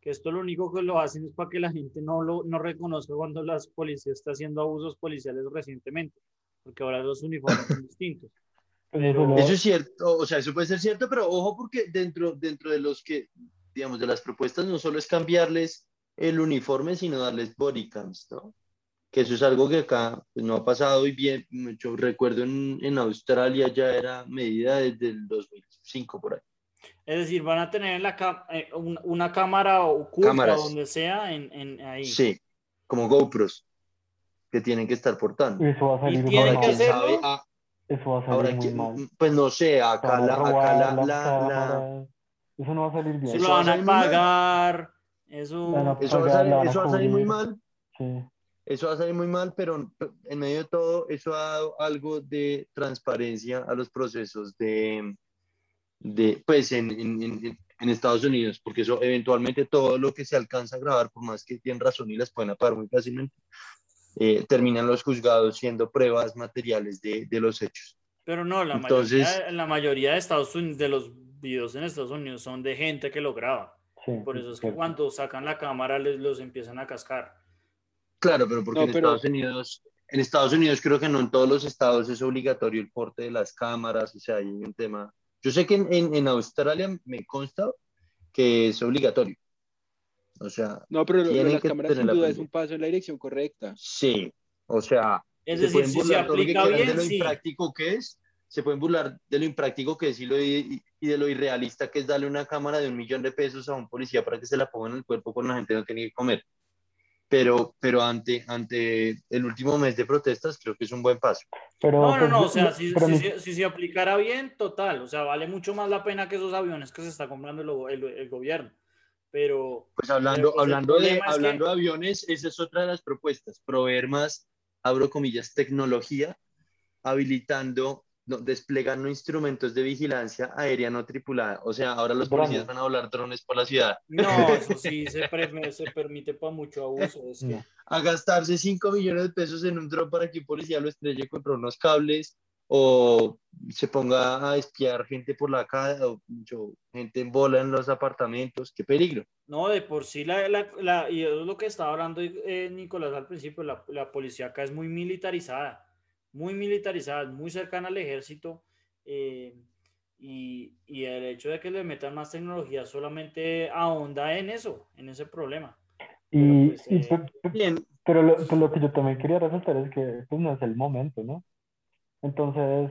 que esto lo único que lo hacen es para que la gente no lo no reconozca cuando las policías está haciendo abusos policiales recientemente, porque ahora los uniformes son distintos. Eso es cierto, o sea, eso puede ser cierto, pero ojo porque dentro, dentro de los que, digamos, de las propuestas no solo es cambiarles el uniforme, sino darles body cams, ¿no? Que eso es algo que acá pues, no ha pasado y bien, yo recuerdo en, en, Australia ya era medida desde el 2005 por ahí. Es decir, van a tener la eh, una cámara oculta donde sea en, en, ahí. Sí, como GoPros que tienen que estar portando. Eso va a salir y tienen que hacerlo. Ah, eso va a salir Ahora, muy mal. pues no sé, acá la, a acá la, la- la-. Eso no va a salir bien. Se lo van a pagar. Eso. Eso va a salir, eso va a salir muy mal, Sí. eso va a salir muy mal, pero en medio de todo, eso ha dado algo de transparencia a los procesos de, de pues en, en, en- en Estados Unidos, porque eso eventualmente todo lo que se alcanza a grabar, por más que tienen razón y las pueden apagar muy fácilmente, eh, terminan los juzgados siendo pruebas materiales de, de los hechos. Pero no, la, Entonces- mayoría, la mayoría de Estados Unidos, de los videos en Estados Unidos son de gente que lo graba. Sí, Por eso es que cuando sacan la cámara les los empiezan a cascar. Claro, pero porque No, en pero- Estados Unidos, en Estados Unidos creo que no en todos los estados es obligatorio el porte de las cámaras, o sea, hay un tema. Yo sé que en, en, en Australia me consta que es obligatorio. O sea, No, pero lo- lo de Tienen las que cámaras sin duda es un paso en la dirección correcta. sí, o sea, Es se decir, pueden si se lo que aplica quieran de bien, lo sí. impráctico que es, se pueden burlar de lo impráctico que es y, lo, y, y de lo irrealista que es darle una cámara de un millón de pesos a un policía para que se la ponga en el cuerpo cuando la gente no tiene que comer. Pero, pero ante, ante el último mes de protestas, creo que es un buen paso. Pero, No, no, pues, no, o sea, si, pero si, si- si se aplicara bien, total, o sea, vale mucho más la pena que esos aviones que se está comprando el, el- el gobierno. Pero, Pues hablando, Pero, hablando, de, hablando que- de aviones, esa es otra de las propuestas, proveer más, abro comillas, tecnología, habilitando, no, desplegando instrumentos de vigilancia aérea no tripulada. O sea, ahora los policías van a volar drones por la ciudad. no, eso sí se, pre- se permite para mucho abuso. Es que. A gastarse 5 millones de pesos en un dron para que un policía lo estrelle contra unos cables o se ponga a espiar gente por la calle o gente en bola en los apartamentos. ¡Qué peligro! No, de por sí, la, la, la- y eso es lo que estaba hablando eh, Nicolás al principio, la, la policía acá es muy militarizada, muy militarizada, muy cercana al ejército, eh, y, y el hecho de que le metan más tecnología solamente ahonda en eso, en ese problema. y, pues, y eh, pero lo, pues lo que yo también quería resaltar es que pues no es el momento, ¿no? Entonces,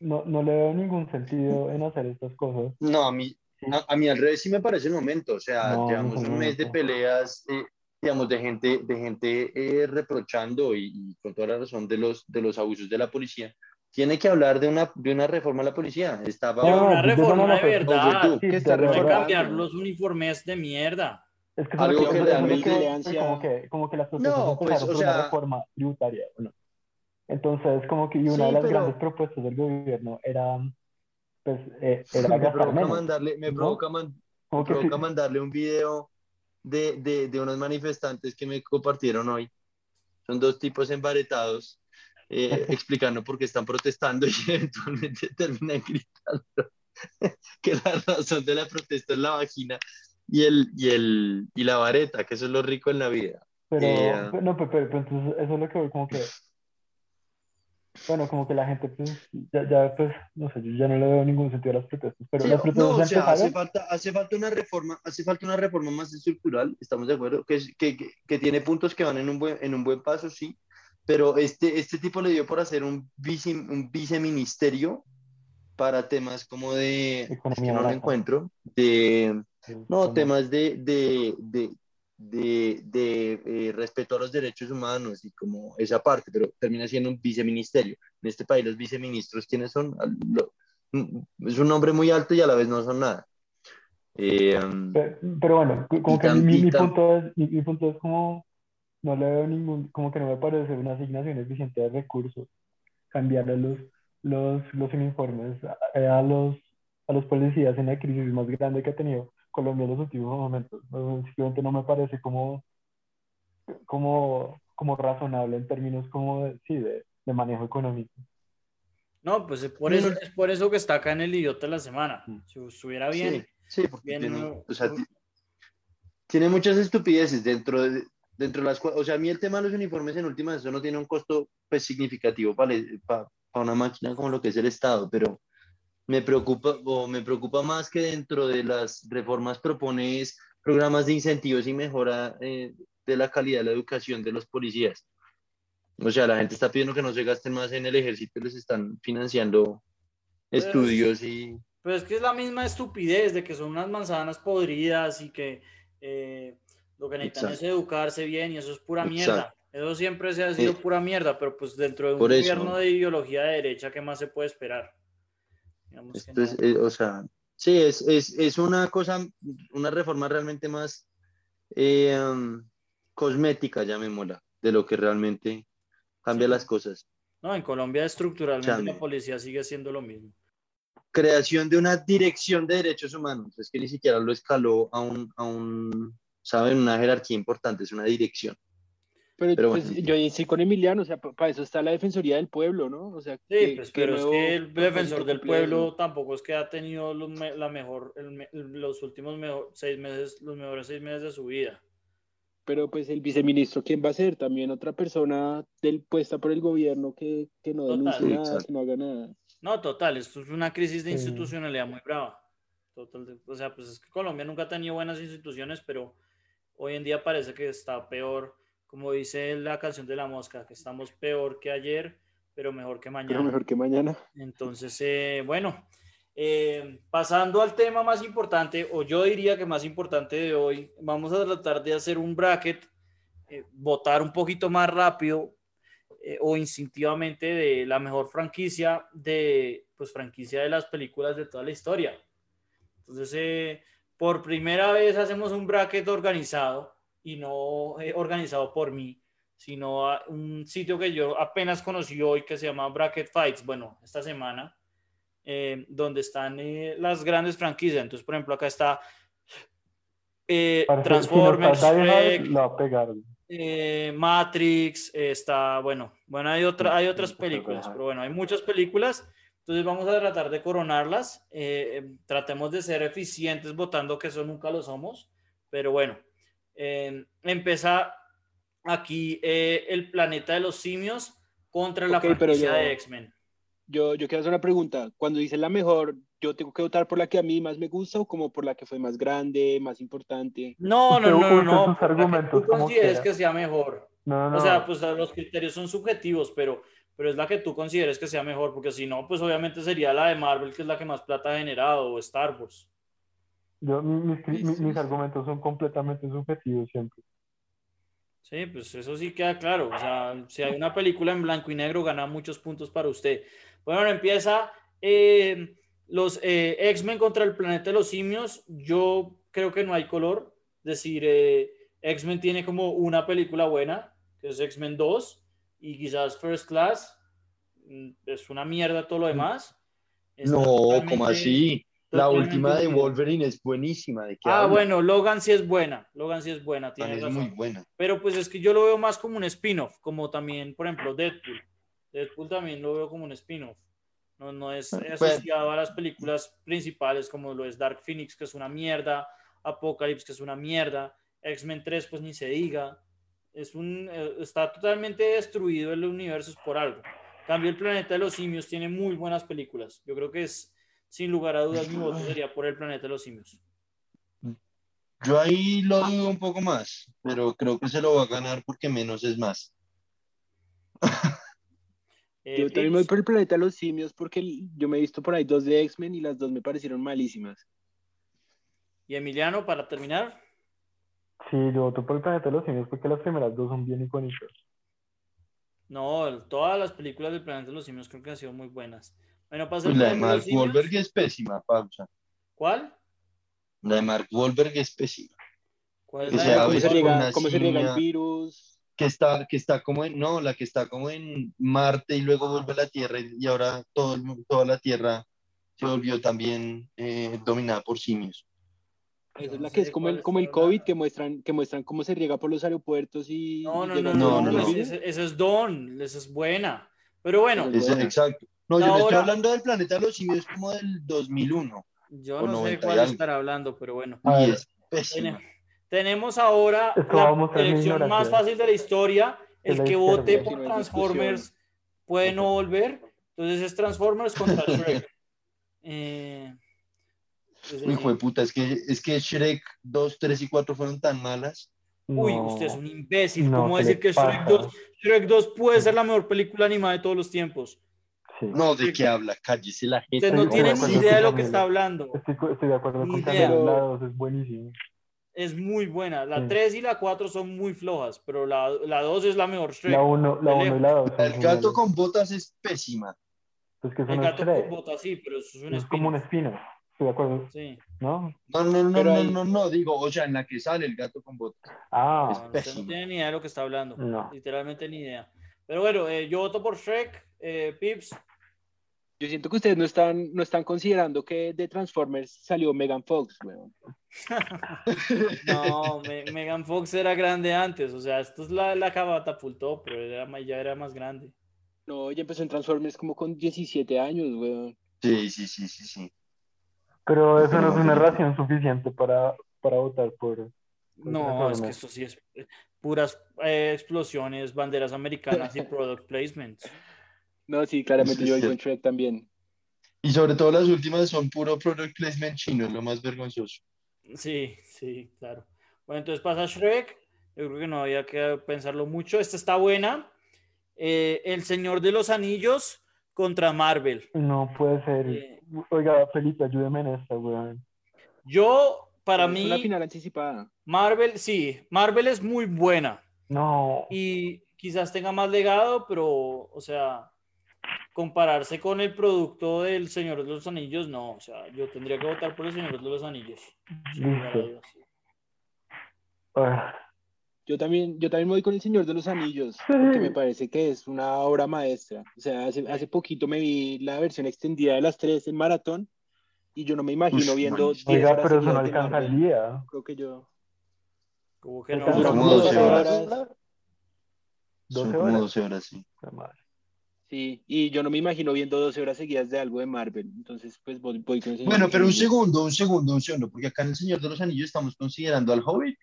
no, no le veo ningún sentido en hacer estas cosas. No, a mí, a, a mí al revés sí me parece el momento. O sea, No, llevamos no un mes de momento. peleas, eh, digamos, de gente, de gente eh, reprochando y, y con toda la razón de los, de los abusos de la policía. Tiene que hablar de una, de una reforma a la policía. Estaba No, una reforma de verdad, Oye, tú, Sí, ¿qué de está cambiar los uniformes de mierda. Es que Algo que lo realmente- que- como que, como que las protestas No, pues, o por una sea- reforma tributaria, bueno. Entonces, como que una Sí, de las pero- grandes propuestas del gobierno era, pues, eh, era me gastar provoca, menos. mandarle, me ¿no? provoca, man- me provoca sí. mandarle un video de, de, de unos manifestantes que me compartieron hoy. Son dos tipos embaretados eh, explicando por qué están protestando y eventualmente terminan gritando que la razón de la protesta es la vagina y, el, y, el, y la vareta, que eso es lo rico en la vida. Pero, Eh, no, pero, pero- pero entonces eso es lo que voy, como que, bueno, como que la gente, pues, ya, ya, pues, no sé, yo ya no le veo ningún sentido a las protestas, pero Sí, las protestas no, o sea, hace falta, hace falta una reforma, hace falta una reforma más estructural, estamos de acuerdo, que, que, que, que tiene puntos que van en un buen, en un buen paso, sí, pero este, este tipo le dio por hacer un, vice, un viceministerio para temas como de, es que Economía no lo encuentro, de, no, temas de, de, de, de, de, eh, respeto a los derechos humanos y como esa parte, pero termina siendo un viceministerio. En este país los viceministros, ¿quiénes son? Lo- mm, es un nombre muy alto y a la vez no son nada. Eh, um, Pero, pero bueno, como que tan- mi, mi punto es, mi, mi punto es como, no le veo ningún, como que no me parece una asignación eficiente de recursos, cambiarle los, los, los uniformes a, a los, a los policías en la crisis más grande que ha tenido Colombia en los últimos momentos. No, simplemente no me parece como, como, como razonable en términos como de, sí, de, de manejo económico. No, pues es por, eso, es por eso que está acá en el idiota de la semana. Si estuviera bien. Sí, sí porque tiene, o sea, tiene muchas estupideces dentro de, dentro de las o sea, a mí el tema de los uniformes en última eso no tiene un costo pues significativo para, para, para, una máquina como lo que es el Estado, pero me preocupa o me preocupa más que dentro de las reformas propones programas de incentivos y mejora eh, de la calidad de la educación de los policías. O sea, la gente está pidiendo que no se gasten más en el ejército, les están financiando estudios y... Pues es que es la misma estupidez de que son unas manzanas podridas y que eh, lo que necesitan es educarse bien y eso es pura mierda. Eso siempre se ha sido pura mierda, pero pues dentro de un gobierno de ideología de derecha, ¿qué más se puede esperar? Eh, o sea, sí, es, es, es, una cosa, una reforma realmente más eh, um, cosmética, llamémosla, de lo que realmente cambia las cosas. No, en Colombia estructuralmente la policía sigue siendo lo mismo. Creación de una dirección de derechos humanos, es que ni siquiera lo escaló a un, a un ¿saben? Una jerarquía importante, es una dirección. Pero, pues, yo sí con Emiliano, o sea, para eso está la Defensoría del Pueblo, ¿no? O sea, sí, pues, pero es que el defensor del pueblo tampoco es que ha tenido los, la mejor, los últimos mejor, seis meses, los mejores seis meses de su vida pero pues el viceministro, ¿quién va a ser? También otra persona del, puesta por el gobierno que, que no denuncie nada, que no haga nada. No, total, esto es una crisis de institucionalidad muy brava. Total, o sea, pues es que Colombia nunca ha tenido buenas instituciones, pero hoy en día parece que está peor, como dice la canción de la mosca, que estamos peor que ayer, pero mejor que mañana. Pero mejor que mañana. Entonces, eh, bueno, eh, pasando al tema más importante, o yo diría que más importante de hoy, vamos a tratar de hacer un bracket, eh, votar un poquito más rápido eh, o instintivamente de la mejor franquicia de, pues, franquicia de las películas de toda la historia. Entonces, por primera vez hacemos un bracket organizado y no organizado por mí, sino un sitio que yo apenas conocí hoy que se llama Bracket Fights, bueno, esta semana eh, donde están eh, las grandes franquicias. Entonces, por ejemplo, acá está eh, Transformers, Matrix, está, bueno, bueno, hay, otra, hay otras películas, pero bueno, hay muchas películas. Entonces vamos a tratar de coronarlas. tratemos de ser eficientes votando, que eso nunca lo somos. Pero bueno, empieza aquí el planeta de los simios contra la franquicia de X-Men yo, yo quiero hacer una pregunta. Cuando dice la mejor, ¿yo tengo que votar por la que a mí más me gusta o como por la que fue más grande, más importante? No, no, no, no. no argumentos, tú consideres que sea mejor. No, no. O sea, pues los criterios son subjetivos, pero, pero es la que tú consideres que sea mejor, porque si no, pues obviamente sería la de Marvel, que es la que más plata ha generado, o Star Wars. Yo, mis, mis argumentos son completamente subjetivos siempre. Sí, pues eso sí queda claro. O sea, si hay una película en blanco y negro, gana muchos puntos para usted. Bueno, empieza eh, los eh, X-Men contra el planeta de los simios. Yo creo que no hay color. Es decir, eh, X-Men tiene como una película buena, que es X-Men 2, y quizás First Class. Mm, es una mierda todo lo demás. no, como así? La última de Wolverine es buenísima. ¿de ah, bueno, Logan sí es buena. Logan sí es buena, tiene Es muy buena. Pero pues es que yo lo veo más como un spin-off, como también, por ejemplo, Deadpool. Deadpool también lo veo como un spin-off. No, no es pues asociado a las películas principales como lo es Dark Phoenix, que es una mierda, Apocalypse, que es una mierda, X-Men 3, pues ni se diga. Es un, eh, está totalmente destruido el universo por algo. cambio, el planeta de los simios tiene muy buenas películas. Yo creo que es, sin lugar a dudas, mi voto sería por el planeta de los simios. Yo ahí lo dudo un poco más, pero creo que se lo va a ganar porque menos es más. Eh, yo también voy por el planeta de los simios porque yo me he visto por ahí dos de X-Men y las dos me parecieron malísimas. ¿Y Emiliano, para terminar? Sí, yo voto por el planeta de los simios porque las primeras dos son bien icónicas. No, todas las películas del planeta de los simios creo que han sido muy buenas. Bueno, pasa pues la de Mark Wahlberg es pésima, pausa. ¿Cuál? La de Mark Wahlberg es pésima. ¿Cuál es la de... ¿Cómo, se riega, ¿Cómo se riega el virus? que está, que está como en, no, la que está como en Marte y luego vuelve a la Tierra y, ahora todo, toda la Tierra se volvió también eh, dominada por simios. Esa es No la sé que es como el, como el COVID que muestran, que muestran cómo se riega por los aeropuertos y. No, no, no, no, no, esa es Dawn, esa es buena. Pero bueno, es exacto. No, yo estoy Ahora- hablando del planeta de los simios como del 2001. yo no sé 90 de cuál estará hablando, pero bueno. Es Tenemos ahora la elección más fácil de la historia. El la que vote por Transformers puede no volver. Entonces es Transformers contra Shrek. Eh, pues, Uy, eh, hijo de puta, es que, es que Shrek 2, 3 y 4 fueron tan malas. Uy, no. usted es un imbécil. No, ¿Cómo ¿qué decir que Shrek pasa? 2, Shrek 2 puede ser la mejor película animada de todos los tiempos? Sí. No, ¿de qué habla? Cállese la gente. Usted no tiene ni idea de lo que está hablando. Estoy, estoy de acuerdo Ni con idea. Camilo, la 2 es buenísimo. Es muy buena. La Sí. 3 y la 4 son muy flojas, pero la, la 2 es la mejor Shrek. La 1 la y la 2 El gato con botas es pésima. Pues que El es gato Shrek. con botas, sí, pero eso es un Es como un espino. Estoy de acuerdo. Sí. ¿No? No, no, no, Pero no, no, no, digo, o sea, en la que sale el gato con botas. Ah, No, usted pésimo. no tiene ni idea de lo que está hablando. no. Literalmente ni idea. Pero bueno, eh, yo voto por Shrek, eh, Pips. Yo siento que ustedes no están, no están considerando que de Transformers salió Megan Fox, weón. No, Me- Megan Fox era grande antes. O sea, esto es la, la que catapultó, pero era, ya era más grande. No, ella empezó en Transformers como con 17 años, weón. Sí, sí, sí, sí, sí. Pero eso no es una razón suficiente para, para votar por. No, es que esto sí es puras eh, explosiones, banderas americanas y product placements. No, sí, claramente yo voy con. Shrek también. Y sobre todo las últimas son puro product placement chino, lo más vergonzoso. Sí, sí, claro. Bueno, entonces pasa Shrek. Yo creo que no había que pensarlo mucho. Esta está buena. Eh, El Señor de los Anillos contra Marvel. No puede ser. Eh. Oiga, Felipe, ayúdeme en esta, weón. Yo, para Es una mí, final anticipada. Marvel, sí, Marvel es muy buena No. y quizás tenga más legado, pero, o sea, compararse con el producto del Señor de los Anillos, no. O sea, yo tendría que votar por el Señor de los Anillos. Listo. Ah, Yo también, yo también voy con El Señor de los Anillos, porque me parece que es una obra maestra. O sea, hace, hace poquito me vi la versión extendida de las tres en maratón y yo no me imagino viendo buenísimo. 10 Oiga, horas pero eso no alcanza el día. Creo que yo... Como que no. Alcanza como Son 12 horas. horas. Son 12 como horas. 12 horas, sí. La madre. Sí, y yo no me imagino viendo 12 horas seguidas de algo de Marvel. Entonces, pues voy, voy con Bueno, pero un segundo, un segundo, un segundo, porque acá en El Señor de los Anillos estamos considerando al Hobbit.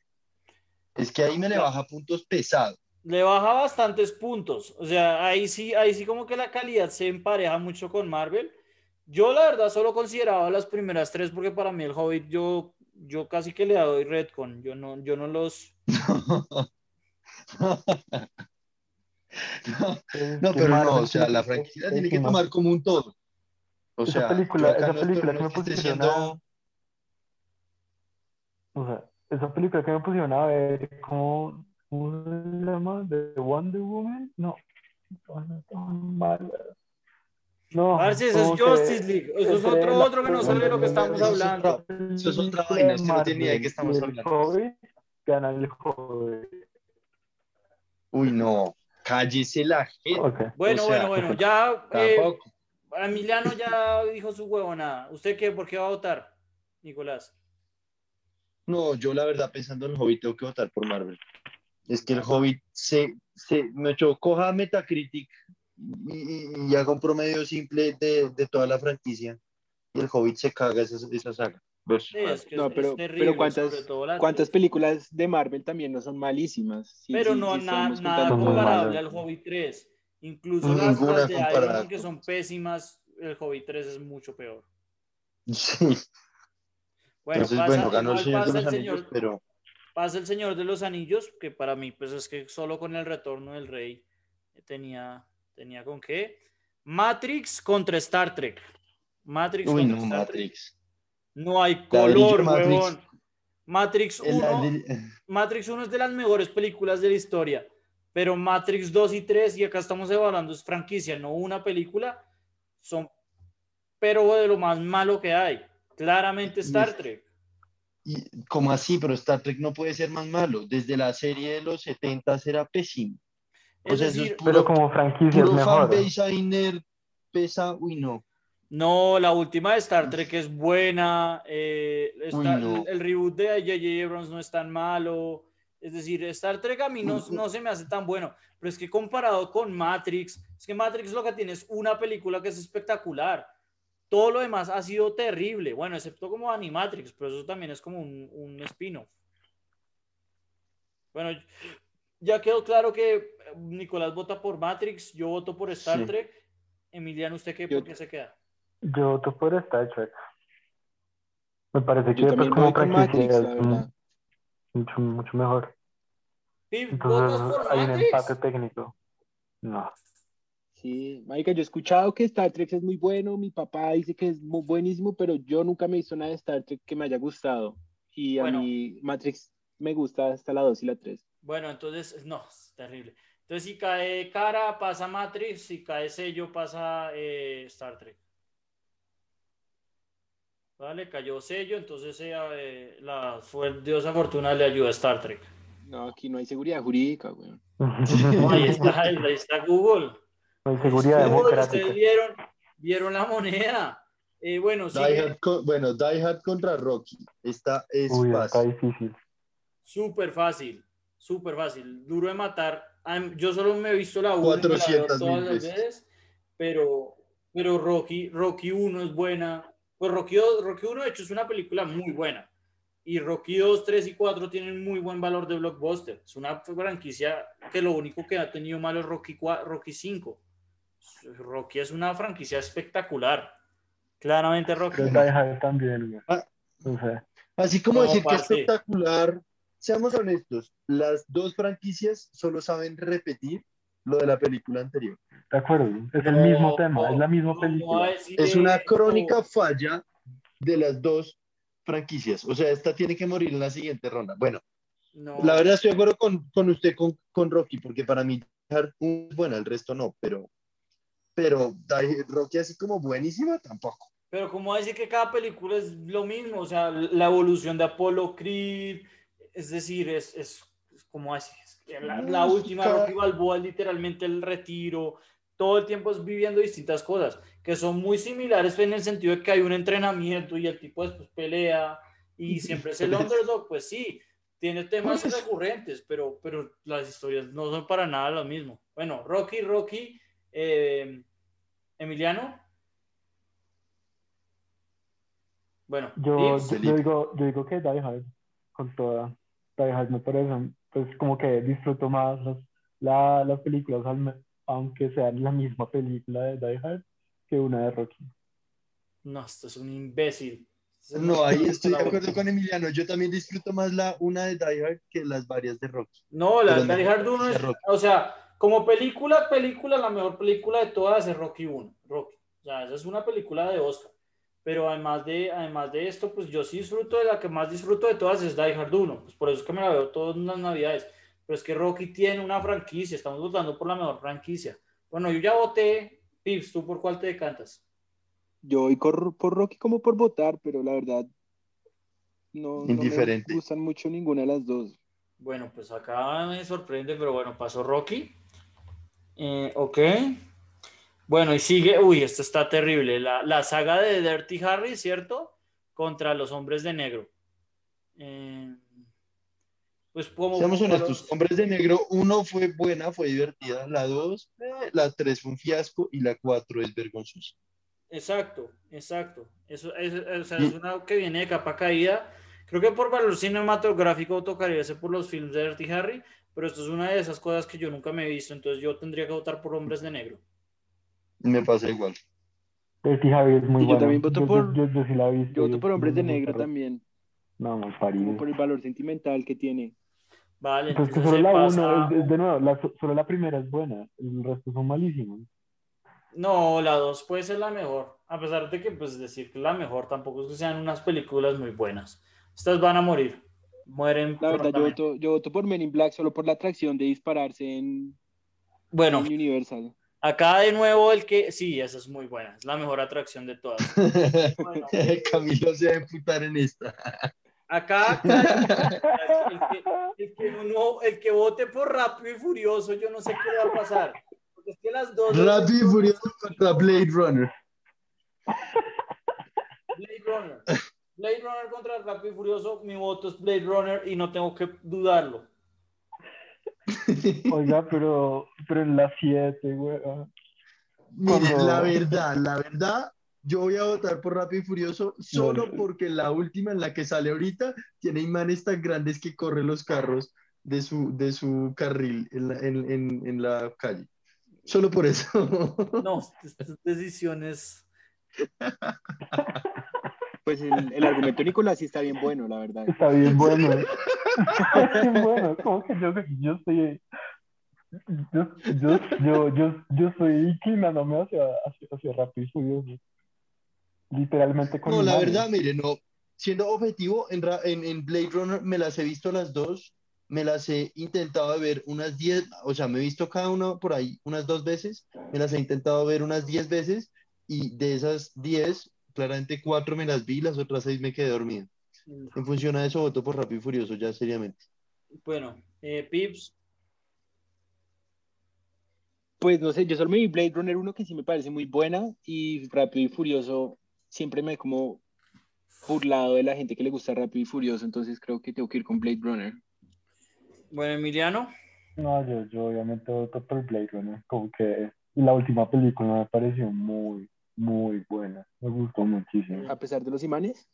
Es que ahí me le baja puntos pesados. le baja bastantes puntos. O sea, ahí sí, ahí sí como que la calidad se empareja mucho con Marvel. Yo la verdad solo consideraba las primeras tres porque para mí el Hobbit yo, yo casi que le doy Redcon. Yo no, yo no los... No, pero no, o sea, la franquicia tiene que tomar como un todo. O Esa sea, película- esa no película que no me pusieron siendo- O sea, esa película que me pusieron a ver, ¿cómo, cómo se llama? ¿De Wonder Woman? No. No, Parce, eso es que Justice League. Eso es otro, la otro que no sabe de lo que estamos hablando. Eso es otra vaina, usted no tiene idea de qué estamos hablando. El Hobbit. Uy, no, cállese la gente. Bueno, O sea, bueno, bueno. Ya eh. Emiliano ya dijo su huevonada. ¿Usted qué? ¿Por qué va a votar, Nicolás? No, yo la verdad pensando en el Hobbit tengo que votar por Marvel. Es que el Hobbit se, se me echó, coja Metacritic y, y- y haga un promedio simple de, de toda la franquicia. Y el Hobbit se caga esa, esa saga. Sí, es que No, es- pero- es pero terrible, ¿cuántas- sobre todo la ¿Cuántas películas de Marvel también no son malísimas? Sí, pero sí, no sí, na- nada comparable al Hobbit 3. Incluso las, las de Iron Man que son pésimas, el Hobbit 3 es mucho peor. Sí. Bueno, Entonces, pasa, bueno, ganó el Señor de pasa los el Anillos, señor, pero pasa el Señor de los Anillos, que para mí, pues es que solo con el retorno del rey tenía, tenía con qué. Matrix contra Star Trek. Matrix uy, contra no, Star Trek. No hay color, Matrix. huevón. Matrix El 1, ladri- Matrix 1 es de las mejores películas de la historia, pero Matrix 2 y 3, y acá estamos evaluando, es franquicia, no una película, son pero de lo más malo que hay. Claramente Star Trek. Y, ¿Cómo así? Pero Star Trek no puede ser más malo. Desde la serie de los 70 era pésimo. O Es sea, eso es puro, Pero como franquicia es puro mejor. fanbase ahí nerd, pesa, uy no. No, la última de Star Trek es buena. eh, está- Uy, no. el, el reboot de J.J. Abrams no es tan malo. Es decir, Star Trek a mí no, no se me hace tan bueno. Pero es que comparado con Matrix, es que Matrix lo que tiene es una película que es espectacular. Todo lo demás ha sido terrible. Bueno, excepto como Animatrix, pero eso también es como un, un spin-off. Bueno, ya quedó claro que Nicolás vota por Matrix, yo voto por Star Sí. Trek. Emiliano, ¿usted qué? Yo- ¿Por qué se queda? Yo voto por Star Trek. Me parece que Yo pues, como Matrix, es mucho, mucho mejor. Entonces ¿votas por hay un empate técnico. No. Sí, marica, yo he escuchado que Star Trek es muy bueno, mi papá dice que es muy buenísimo, pero yo nunca me he visto nada de Star Trek que me haya gustado. Y a mí Matrix me gusta hasta la 2 y la 3. Bueno, entonces, no, es terrible. Entonces, si cae cara, pasa Matrix, si cae sello, pasa eh, Star Trek. Vale, cayó sello, entonces eh, la fue diosa fortuna le ayuda a Star Trek. No, aquí no hay seguridad jurídica. No, ahí está, ahí está Google. No hay seguridad Google, democrática. ustedes vieron, vieron la moneda. Eh, bueno, Hard con- bueno, Die Hard contra Rocky. Esta es Uy, está fácil. difícil. súper fácil, súper fácil. Duro de matar. Yo solo me he visto la 1 y me la veo 400 todas mil las veces. veces, pero, pero Rocky, Rocky 1 es buena. Pues Rocky 2, Rocky 1 de hecho es una película muy buena. Y Rocky 2, 3 y 4 tienen muy buen valor de blockbuster. Es una franquicia que lo único que ha tenido malo es Rocky, 4, Rocky 5. Rocky es una franquicia espectacular. Claramente Rocky. Pero Die Hard también. Ah. Así como No, decir que parce. espectacular, seamos honestos, las dos franquicias solo saben repetir lo de la película anterior. De acuerdo. Es el No, mismo tema, no, es la misma película. no Es una crónica falla de las dos franquicias. O sea, esta tiene que morir en la siguiente ronda. Bueno, No. la verdad estoy de acuerdo con, con usted, con, con Rocky, porque para mí es buena, el resto no, pero, pero Rocky así como buenísima tampoco. Pero como decir que cada película es lo mismo, o sea, la evolución de Apollo Creed, es decir, es, es, es como así, la, última Rocky Balboa es literalmente el retiro, todo el tiempo es viviendo distintas cosas, que son muy similares en el sentido de que hay un entrenamiento y el tipo después pelea y siempre es el underdog, pues sí, tiene temas Pues- recurrentes, pero, pero las historias no son para nada lo mismo. Bueno, Rocky, Rocky, eh, Emiliano. Bueno, Yo, digo, yo digo que Die Hard, con toda. Die Hard me parece, pues como que disfruto más las, la, las películas, aunque sean la misma película de Die Hard, que una de Rocky. No, esto es un imbécil. No, ahí estoy de acuerdo con Emiliano. Yo también disfruto más la una de Die Hard que las varias de Rocky. No, la Pero Die no, Hard 1 de es, Rocky. o sea, como película, película, la mejor película de todas es Rocky 1, Rocky. O sea, esa es una película de Oscar. Pero además de, además de esto, pues yo sí disfruto de la que más disfruto de todas es Die Hard 1. Pues por eso es que me la veo todas las navidades. Pero es que Rocky tiene una franquicia, estamos votando por la mejor franquicia. Bueno, yo ya voté. Pips, ¿tú por cuál te decantas? Yo voy cor- por Rocky como por votar, pero la verdad no, no me gustan mucho ninguna de las dos. Bueno, pues acá me sorprende, pero bueno, pasó Rocky. Eh, ok. Bueno, y sigue, uy, esto está terrible. La, la saga de Dirty Harry, ¿cierto? Contra los hombres de negro. Eh, pues como... Seamos honestos, los- Hombres de Negro, uno fue buena, fue divertida, la dos, eh, la tres fue un fiasco y la cuatro es vergonzosa. Exacto, exacto. Eso es, o sea, es una que viene de capa caída. Creo que por valor cinematográfico tocaría ser por los films de Dirty Harry, pero esto es una de esas cosas que yo nunca me he visto, entonces yo tendría que votar por Hombres de Negro. Me pasa igual. Dirty Harry es muy Y yo también voto Yo- por- Yo, yo, yo sí la he visto. Yo y voto por Hombres de Negro también, No, parido. por el valor sentimental que tiene. Vale, Pues que solo la pasa- uno, es, es de nuevo, la, solo la primera es buena, el resto son malísimos. No, la 2 puede ser la mejor. A pesar de que, pues, decir que la mejor tampoco es que sean unas películas muy buenas. Estas van a morir. Mueren. La verdad, yo voto, yo voto por Men in Black solo por la atracción de dispararse en, Bueno, en Universal. Acá de nuevo el que. Sí, esa es muy buena. Es la mejor atracción de todas. Bueno. Camilo se va a emputar en esta. Acá, acá, el, que, el, que uno- el que vote por Rápido y Furioso, yo no sé qué va a pasar. Porque es que las dos. Rápido y Furioso contra Blade Runner. Blade Runner. Blade Runner contra Rápido y Furioso, mi voto es Blade Runner y no tengo que dudarlo. Oiga, pero, pero en las 7, weón. Mire, Cuando- la verdad, la verdad, yo voy a votar por Rápido y Furioso solo Bueno. porque la última en la que sale ahorita tiene imanes tan grandes que corre los carros de su, de su carril en la, en, en- en la calle. Solo por eso. No, estas decisiones. Pues el, el argumento de Nicolás sí está bien bueno, la verdad. Está bien bueno. Bueno. Como que yo, yo estoy. Yo, yo, yo, yo, yo estoy inclinándome hacia, hacia, hacia Rápido y Furioso. Literalmente con No, la imanes. verdad, mire, no. Siendo objetivo, en, en, en Blade Runner me las he visto las dos, me las he intentado ver unas 10, o sea, me he visto cada una por ahí unas dos veces, me las he intentado ver unas 10 veces y de esas 10, claramente cuatro me las vi, las otras seis me quedé dormido. En función a eso, voto por Rápido y Furioso, ya seriamente. Bueno, eh, Pips, Pues no sé, yo solo me vi Blade Runner 1 que sí me parece muy buena y Rápido y Furioso siempre me he como burlado de la gente que le gusta Rápido y Furioso, entonces creo que tengo que ir con Blade Runner. bueno, Emiliano. No, yo, yo obviamente voto por Blade Runner. Como que la última película me pareció muy, muy buena. Me gustó muchísimo. A pesar de los imanes,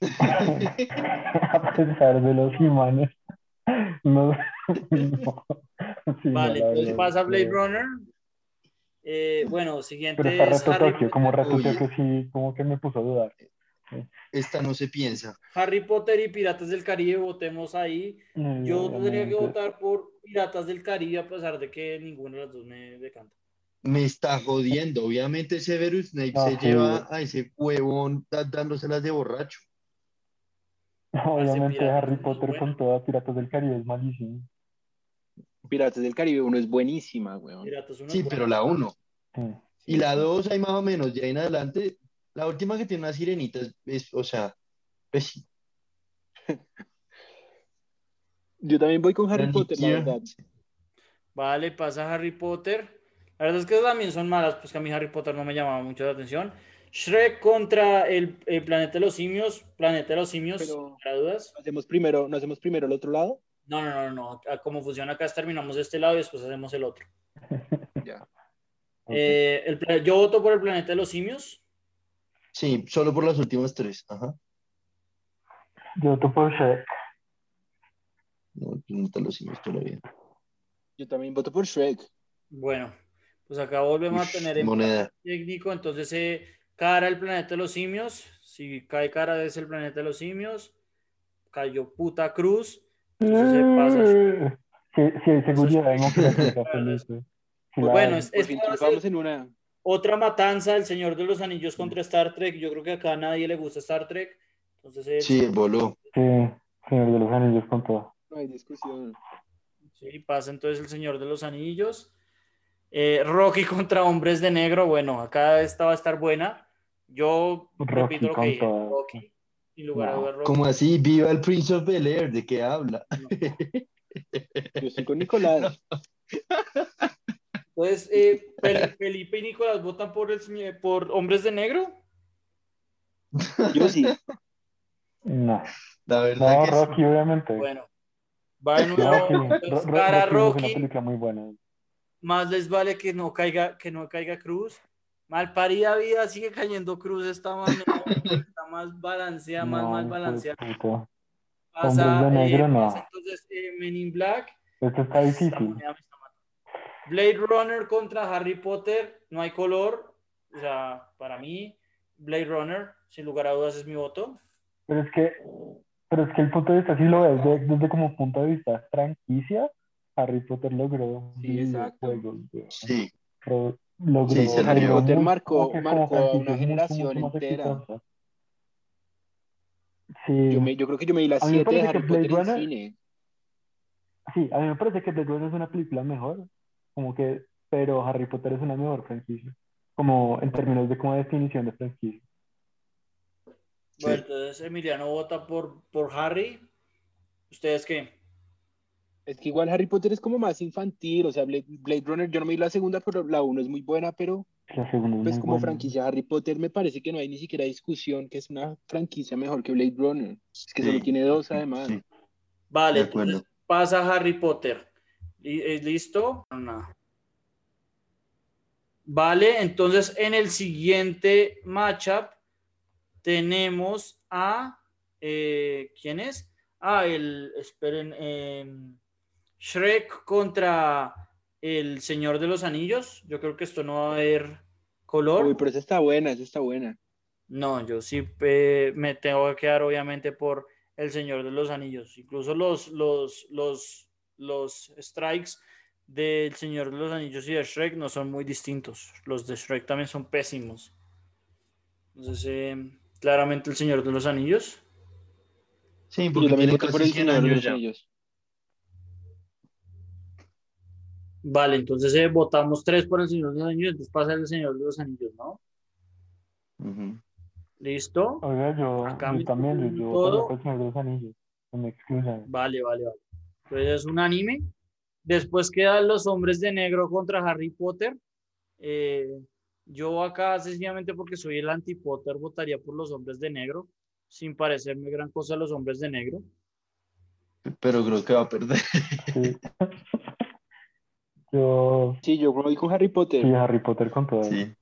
A pesar de los imanes. No. no. Sí, no, Vale, la entonces pasa Blade que- Runner. Eh, bueno, siguiente Pero está es Reto Harry, Tokio, como Reto Oye. Tokio sí, como que me puso a dudar. Esta no se piensa. Harry Potter y Piratas del Caribe, votemos ahí. Mm, Yo tendría que obviamente. votar por Piratas del Caribe a pesar de que ninguna de las dos me decanta. Me está jodiendo. Obviamente Severus Snape Ah, se sí. lleva a ese huevón dándoselas de borracho. Obviamente Harry es Potter bueno. con toda Piratas del Caribe es malísimo. Piratas del Caribe 1 es buenísima, weón. Sí, es pero la uno. Sí. Y la dos hay más o menos, de ahí en adelante. La última que tiene una sirenita es, es, o sea, pues sí. Yo también voy con Harry Potter, la verdad. Vale, pasa Harry Potter. La verdad es que también son malas, pues que a mí Harry Potter no me llamaba mucho la atención. Shrek contra el, el Planeta de los Simios. Planeta de los Simios, Pero- para dudas. ¿No hacemos primero, ¿no hacemos primero el otro lado? No, no, no, no. Como funciona acá, es terminamos este lado y después hacemos el otro. Ya. Eh, el yo voto por el Planeta de los Simios. Sí, solo por las últimas tres. Ajá. Yo voto por Shrek. No, no te lo sigo todavía. Yo también voto por Shrek. Bueno, pues acá volvemos a tener Moneda. técnico. Entonces, eh, cara el Planeta de los Simios. Si cae cara es el Planeta de los Simios. Cayó puta cruz. Entonces se pasa. Sí, sí, hay seguridad Eso es- democrática, Felipe. Sí, la Bueno, es- ser- triunfamos en una. Otra matanza, el Señor de los Anillos contra Star Trek. Yo creo que acá a nadie le gusta Star Trek. Entonces, eh, Sí, voló. Sí, Señor de los Anillos con todo. No hay discusión. sí, pasa entonces el Señor de los Anillos. Eh, Rocky contra Hombres de Negro. Bueno, acá esta va a estar buena. Yo Rocky repito lo que dije. Rocky. Sin lugar a No. dudas, Rocky. Como así, viva el Prince of Bel Air, ¿de qué habla? Yo estoy con Nicolás. Entonces, eh, Fel- Felipe y Nicolás votan por, el, por Hombres de Negro. Yo sí. No, La verdad no que sí. Rocky, obviamente. Bueno, va de nuevo. Rocky, entonces, Ro- Ro- cara Rocky es una Rocky. película muy buena. Más les vale que no caiga, que no caiga Cruz. Mal parida vida sigue cayendo Cruz esta más, está más balanceada, más No, balanceada. puta. Pasa, de Negro, eh, no. pasa entonces eh, Men in Black. Esto está difícil. está. Blade Runner contra Harry Potter, no hay color. O sea, para mí, Blade Runner, sin lugar a dudas, es mi voto. Pero es que, pero es que el punto de vista, si lo ves de- desde como punto de vista franquicia, Harry Potter logró Sí, exacto. Sí, logró, Sí, se Harry logró. Potter marcó- a una generación entera. Sí, Yo, me- yo creo que yo me vi las A mí me 7 de Harry Potter en Runner- cine. sí, a mí me parece que Blade Runner es una película mejor, como que, pero Harry Potter es una mejor franquicia, como en términos de como definición de franquicia. Bueno, entonces Emiliano vota por, por Harry. ¿Ustedes qué? Es que igual Harry Potter es como más infantil, o sea, Blade, Blade Runner, yo no me vi la segunda, pero la uno es muy buena, pero La segunda es pues como buena. franquicia Harry Potter me parece que no hay ni siquiera discusión que es una franquicia mejor que Blade Runner. Es que Sí. solo tiene dos además. Sí. Vale, entonces pasa Harry Potter. Eh, ¿Listo? No. Vale, entonces en el siguiente matchup tenemos a. eh, ¿Quién es? Ah, el. Esperen. em, Shrek contra el Señor de los Anillos. Yo creo que esto no va a haber color. Uy, pero esa está buena, esa está buena. No, yo sí eh, me tengo que quedar obviamente por El Señor de los Anillos. Incluso los, los, los, los strikes del Señor de los Anillos y de Shrek no son muy distintos. Los de Shrek también son pésimos. Entonces, eh, claramente El Señor de los Anillos. Sí, Yo porque también tiene voto por casi el 100 Señor de años los ya. Anillos. Vale, entonces eh, votamos tres por El Señor de los Anillos, entonces pasa El Señor de los Anillos, ¿no? ¿Listo? Oiga, yo, Acá yo también, yo, todo. el Señor de los Anillos. No me excluyan. Vale, vale, vale. Entonces es un anime. Después quedan los hombres de negro contra Harry Potter. Eh, yo acá, sencillamente porque soy el anti-Potter, votaría por los hombres de negro, sin parecerme gran cosa a los hombres de negro. Pero creo que va a perder. Sí. yo, Sí, yo voy con Harry Potter. sí, Harry Potter con todo. Sí.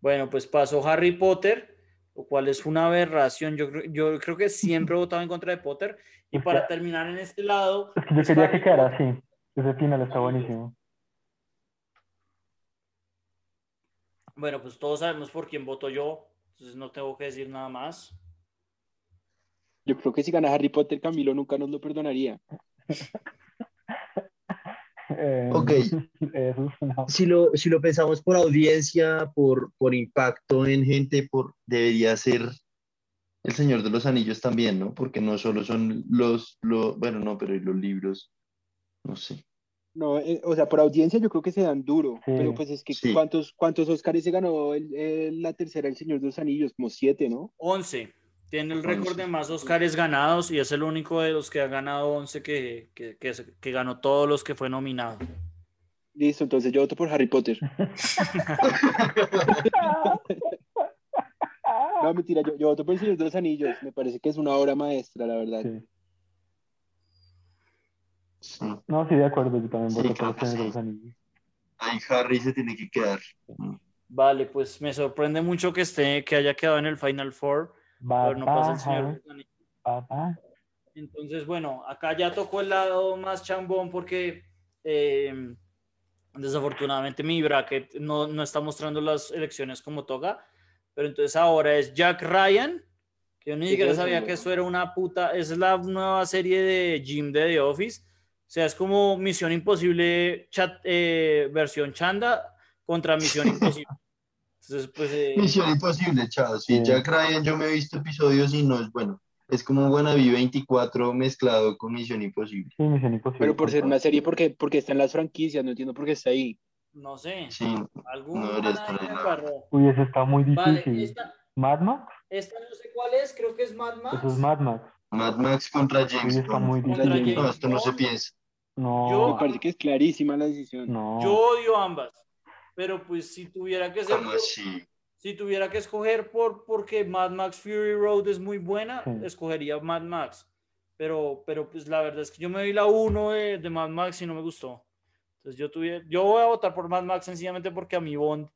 Bueno, pues pasó Harry Potter, lo cual es una aberración. Yo, creo- yo creo que siempre he votado en contra de Potter. Y Es para que- terminar en este lado, Es que yo quería Harry que quedara así. Ese final está buenísimo. Bueno, pues todos sabemos por quién voto yo, entonces no tengo que decir nada más. Yo creo que si gana Harry Potter, Camilo nunca nos lo perdonaría. Eh, Ok. Eso es una... Si lo, si lo pensamos por audiencia, por, por impacto en gente, por, debería ser El Señor de los Anillos también, ¿no? Porque no solo son los, los bueno, no, pero y los libros, no sé. No, eh, o sea, por audiencia yo creo que se dan duro, Sí. pero pues es que Sí. ¿cuántos, cuántos Oscars se ganó el- el- la tercera El Señor de los Anillos? Como siete, ¿no? 11. Tiene el récord de más Oscars ganados y es el único de los que ha ganado 11 que, que, que, ganó todos los que fue nominado. Listo, entonces yo voto por Harry Potter. No, mentira, yo, yo voto por El Señor de los Anillos. Me parece que es una obra maestra, la verdad. Sí. Sí. No, sí, de acuerdo. Yo también Sí, voto por el Señor de los Anillos. Ahí Harry se tiene que quedar. Vale, pues me sorprende mucho que esté, que haya quedado en el Final Four, pero no pasa el señor. Papá, papá. Entonces, bueno, acá ya tocó el lado más chambón porque eh, desafortunadamente mi bracket no, no está mostrando las elecciones como toca. Pero entonces ahora es Jack Ryan, que yo ni ¿Qué siquiera sabía que eso era una puta. Es la nueva serie de Jim de The Office. O sea, es como Misión Imposible chat, eh, versión Chanda contra Misión Imposible. Entonces, pues. eh, Misión Imposible, chao. Sí, Sí. Jack Ryan, yo me he visto episodios y no es bueno. Es como Buenaví 24 mezclado con Misión Imposible. Sí, Misión Imposible. Pero por ser una serie, porque, porque está en las franquicias, no entiendo por qué está ahí. no sé. Sí, Algún no. Uy, eso está muy Vale, difícil. esta, ¿Mad Max? esta no sé cuál es, creo que es Mad Max. Eso es Mad Max. Mad Max contra Uy, James está muy difícil. No, esto no se piensa. No, Yo- Me parece que es clarísima la decisión. no. Yo odio ambas, pero pues si tuviera que ser, ¿Cómo así? si tuviera que escoger por porque Mad Max Fury Road es muy buena, Sí. escogería Mad Max. Pero, pero pues la verdad es que yo me vi la 1 de, de Mad Max y no me gustó. Entonces yo tuviera, yo voy a votar por Mad Max sencillamente porque a mi Bond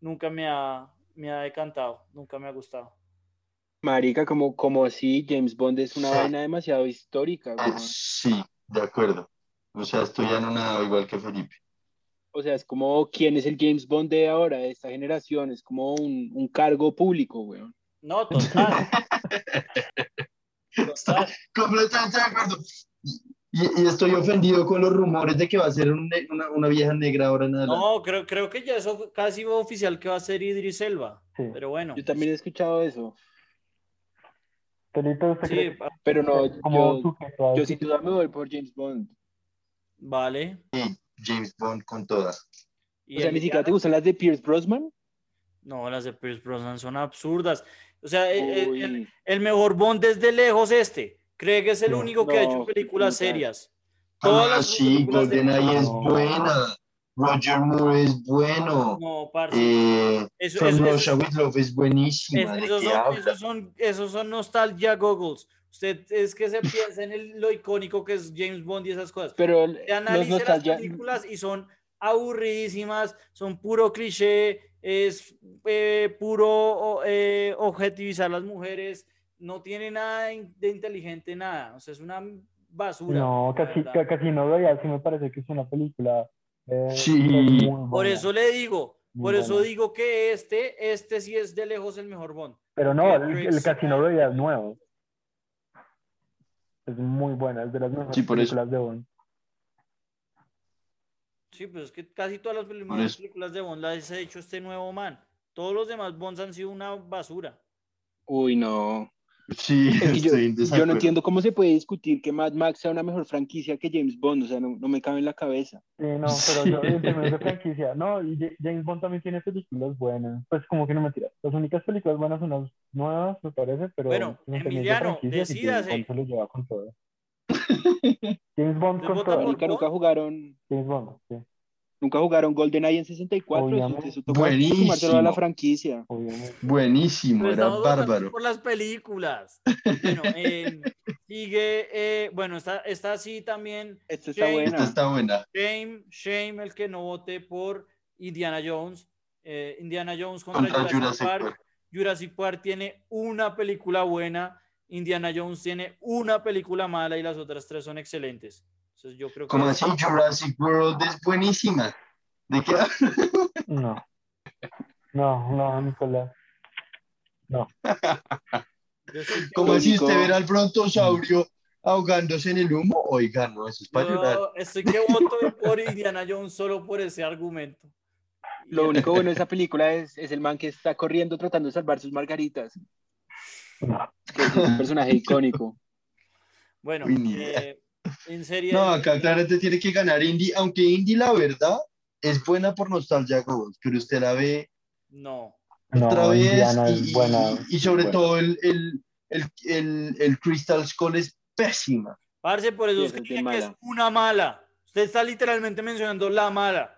nunca me ha, me ha decantado, nunca me ha gustado. Marica, como, como así, James Bond es una Sí. vaina demasiado histórica, weón. sí, de acuerdo. O sea, estoy anonadado igual que Felipe. O sea, es como quién es el James Bond de ahora, de esta generación. Es como un, un cargo público, weón. No, total. total. Completamente de acuerdo. Y, y estoy ofendido con los rumores de que va a ser un una, una vieja negra ahora en adelante. No, creo, creo que ya eso casi va oficial que va a ser Idris Elba. Sí. Pero bueno. Yo también he escuchado eso. Felipe, ¿usted Sí, Pero no, yo, yo sin duda me voy por James Bond. vale. James Bond con todas. ¿Y O sea, ni siquiera te gustan las de Pierce Brosnan. No, las de Pierce Brosnan son absurdas. O sea, eh, eh, el, el mejor Bond desde lejos este. Cree que es el No, único que ha hecho películas serias. Todas Ah, las sí, películas de- GoldenEye es No. buena. Roger Moore es bueno. No, parce. Eh, Eso- From eso- Russia es buenísima. Es- ¿De esos, son, esos, son, esos son nostalgia goggles. Usted es que se piensa en el- lo icónico que es James Bond y esas cosas. pero Te los analice las películas y son aburridísimas, son puro cliché, es eh, puro eh, objetivizar a las mujeres, no tiene nada de inteligente, nada. O sea, es una basura. No, casi, verdad. ca- Casino Royale sí me parece que es una película. Eh, Sí. Por eso le digo, Muy por eso digo que este, este sí es de lejos el mejor Bond. Pero no, el, el Casino Royale es nuevo. Es muy buena, es de las mejores Sí, por eso. películas de Bond. Sí, pues es que casi todas las películas de Bond las ha hecho este nuevo man. Todos los demás Bonds han sido una basura. uy, no. Sí, Es que yo, no entiendo cómo se puede discutir que Mad Max sea una mejor franquicia que James Bond, o sea, no, no me cabe en la cabeza. Sí, no, pero yo en términos de franquicia, no, y Ja- James Bond también tiene películas buenas. Pues como que no me tiras. Las únicas películas buenas son las nuevas, me parece, pero Bueno, de Emiliano, sí, James decídase. Bond se lo lleva con todo. James Bond ¿Usted con todo. nunca jugaron, James Bond, sí, nunca jugaron GoldenEye en 64, eso, toca Buenísimo. a la franquicia. obviamente. Buenísimo, Pero era bárbaro. por las películas. Bueno, eh, sigue, eh, bueno, está, está así también Esta está Sí. buena. Esta está buena. Shame, shame el que no vote por Indiana Jones. Eh, Indiana Jones contra, Contra Jurassic, Jurassic Park. Park. Jurassic Park tiene una película buena, Indiana Jones tiene una película mala y las otras tres son excelentes. Entonces yo creo que Como así, Jurassic World es buenísima. ¿De qué? No. No, no, Nicolás. No. Como así Lógico. usted ver al brontosaurio ahogándose en el humo? Oiga, no, eso es para llorar. Yo estoy que voto por Indiana Jones solo por ese argumento. Lo único bueno de esa película es, es el man que está corriendo tratando de salvar sus margaritas, No. que es un personaje icónico. Bueno, eh, en serie. No, acá claramente tiene que ganar Indy, aunque Indy, la verdad, es buena por nostalgia pero usted la ve No. No, otra vez Indiana y, es buena. y- y sobre Buena. todo el, el, el, el, el Crystal Skull es pésima. Parce, por eso Sí, es que que es una mala. Usted está literalmente mencionando la mala.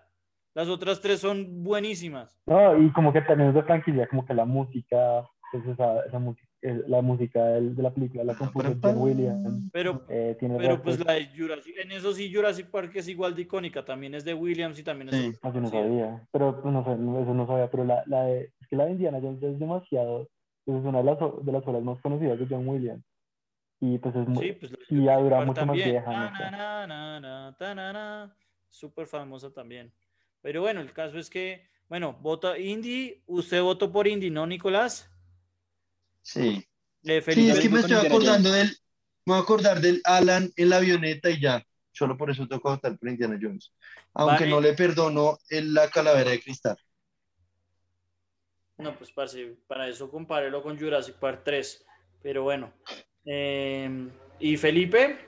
Las otras tres son buenísimas. No, y como que también es de franquicia, como que la música, pues esa, esa música, la música del- de la película la compuso John Williams. Pero, eh, tiene pero pues la de Jurassic, en eso sí Jurassic Park es igual de icónica. También es de Williams y también es Sí. de- Ah, yo no sabía, pero pues, no sé, no- eso no sabía, pero la, la de, es que la de Indiana Jones ya es demasiado, pues, es una de las, de las obras más conocidas de John Williams. Y pues es muy, Sí, pues de y ya dura mucho más también. vieja, no Na, sé. na, na, na, ta, na, na. Súper famosa también. Pero bueno, el caso es que, bueno, vota Indy. Usted votó por Indy, ¿no, Nicolás? Sí. Eh, Sí, es que me estoy Indiana acordando del, me voy a acordar del Alan en la avioneta y ya. Solo por eso toca votar por Indiana Jones. Aunque Vale. no le perdono en la calavera de cristal. No, pues parce, para eso compárelo con Jurassic Park 3. Pero bueno. Eh, ¿Y Felipe?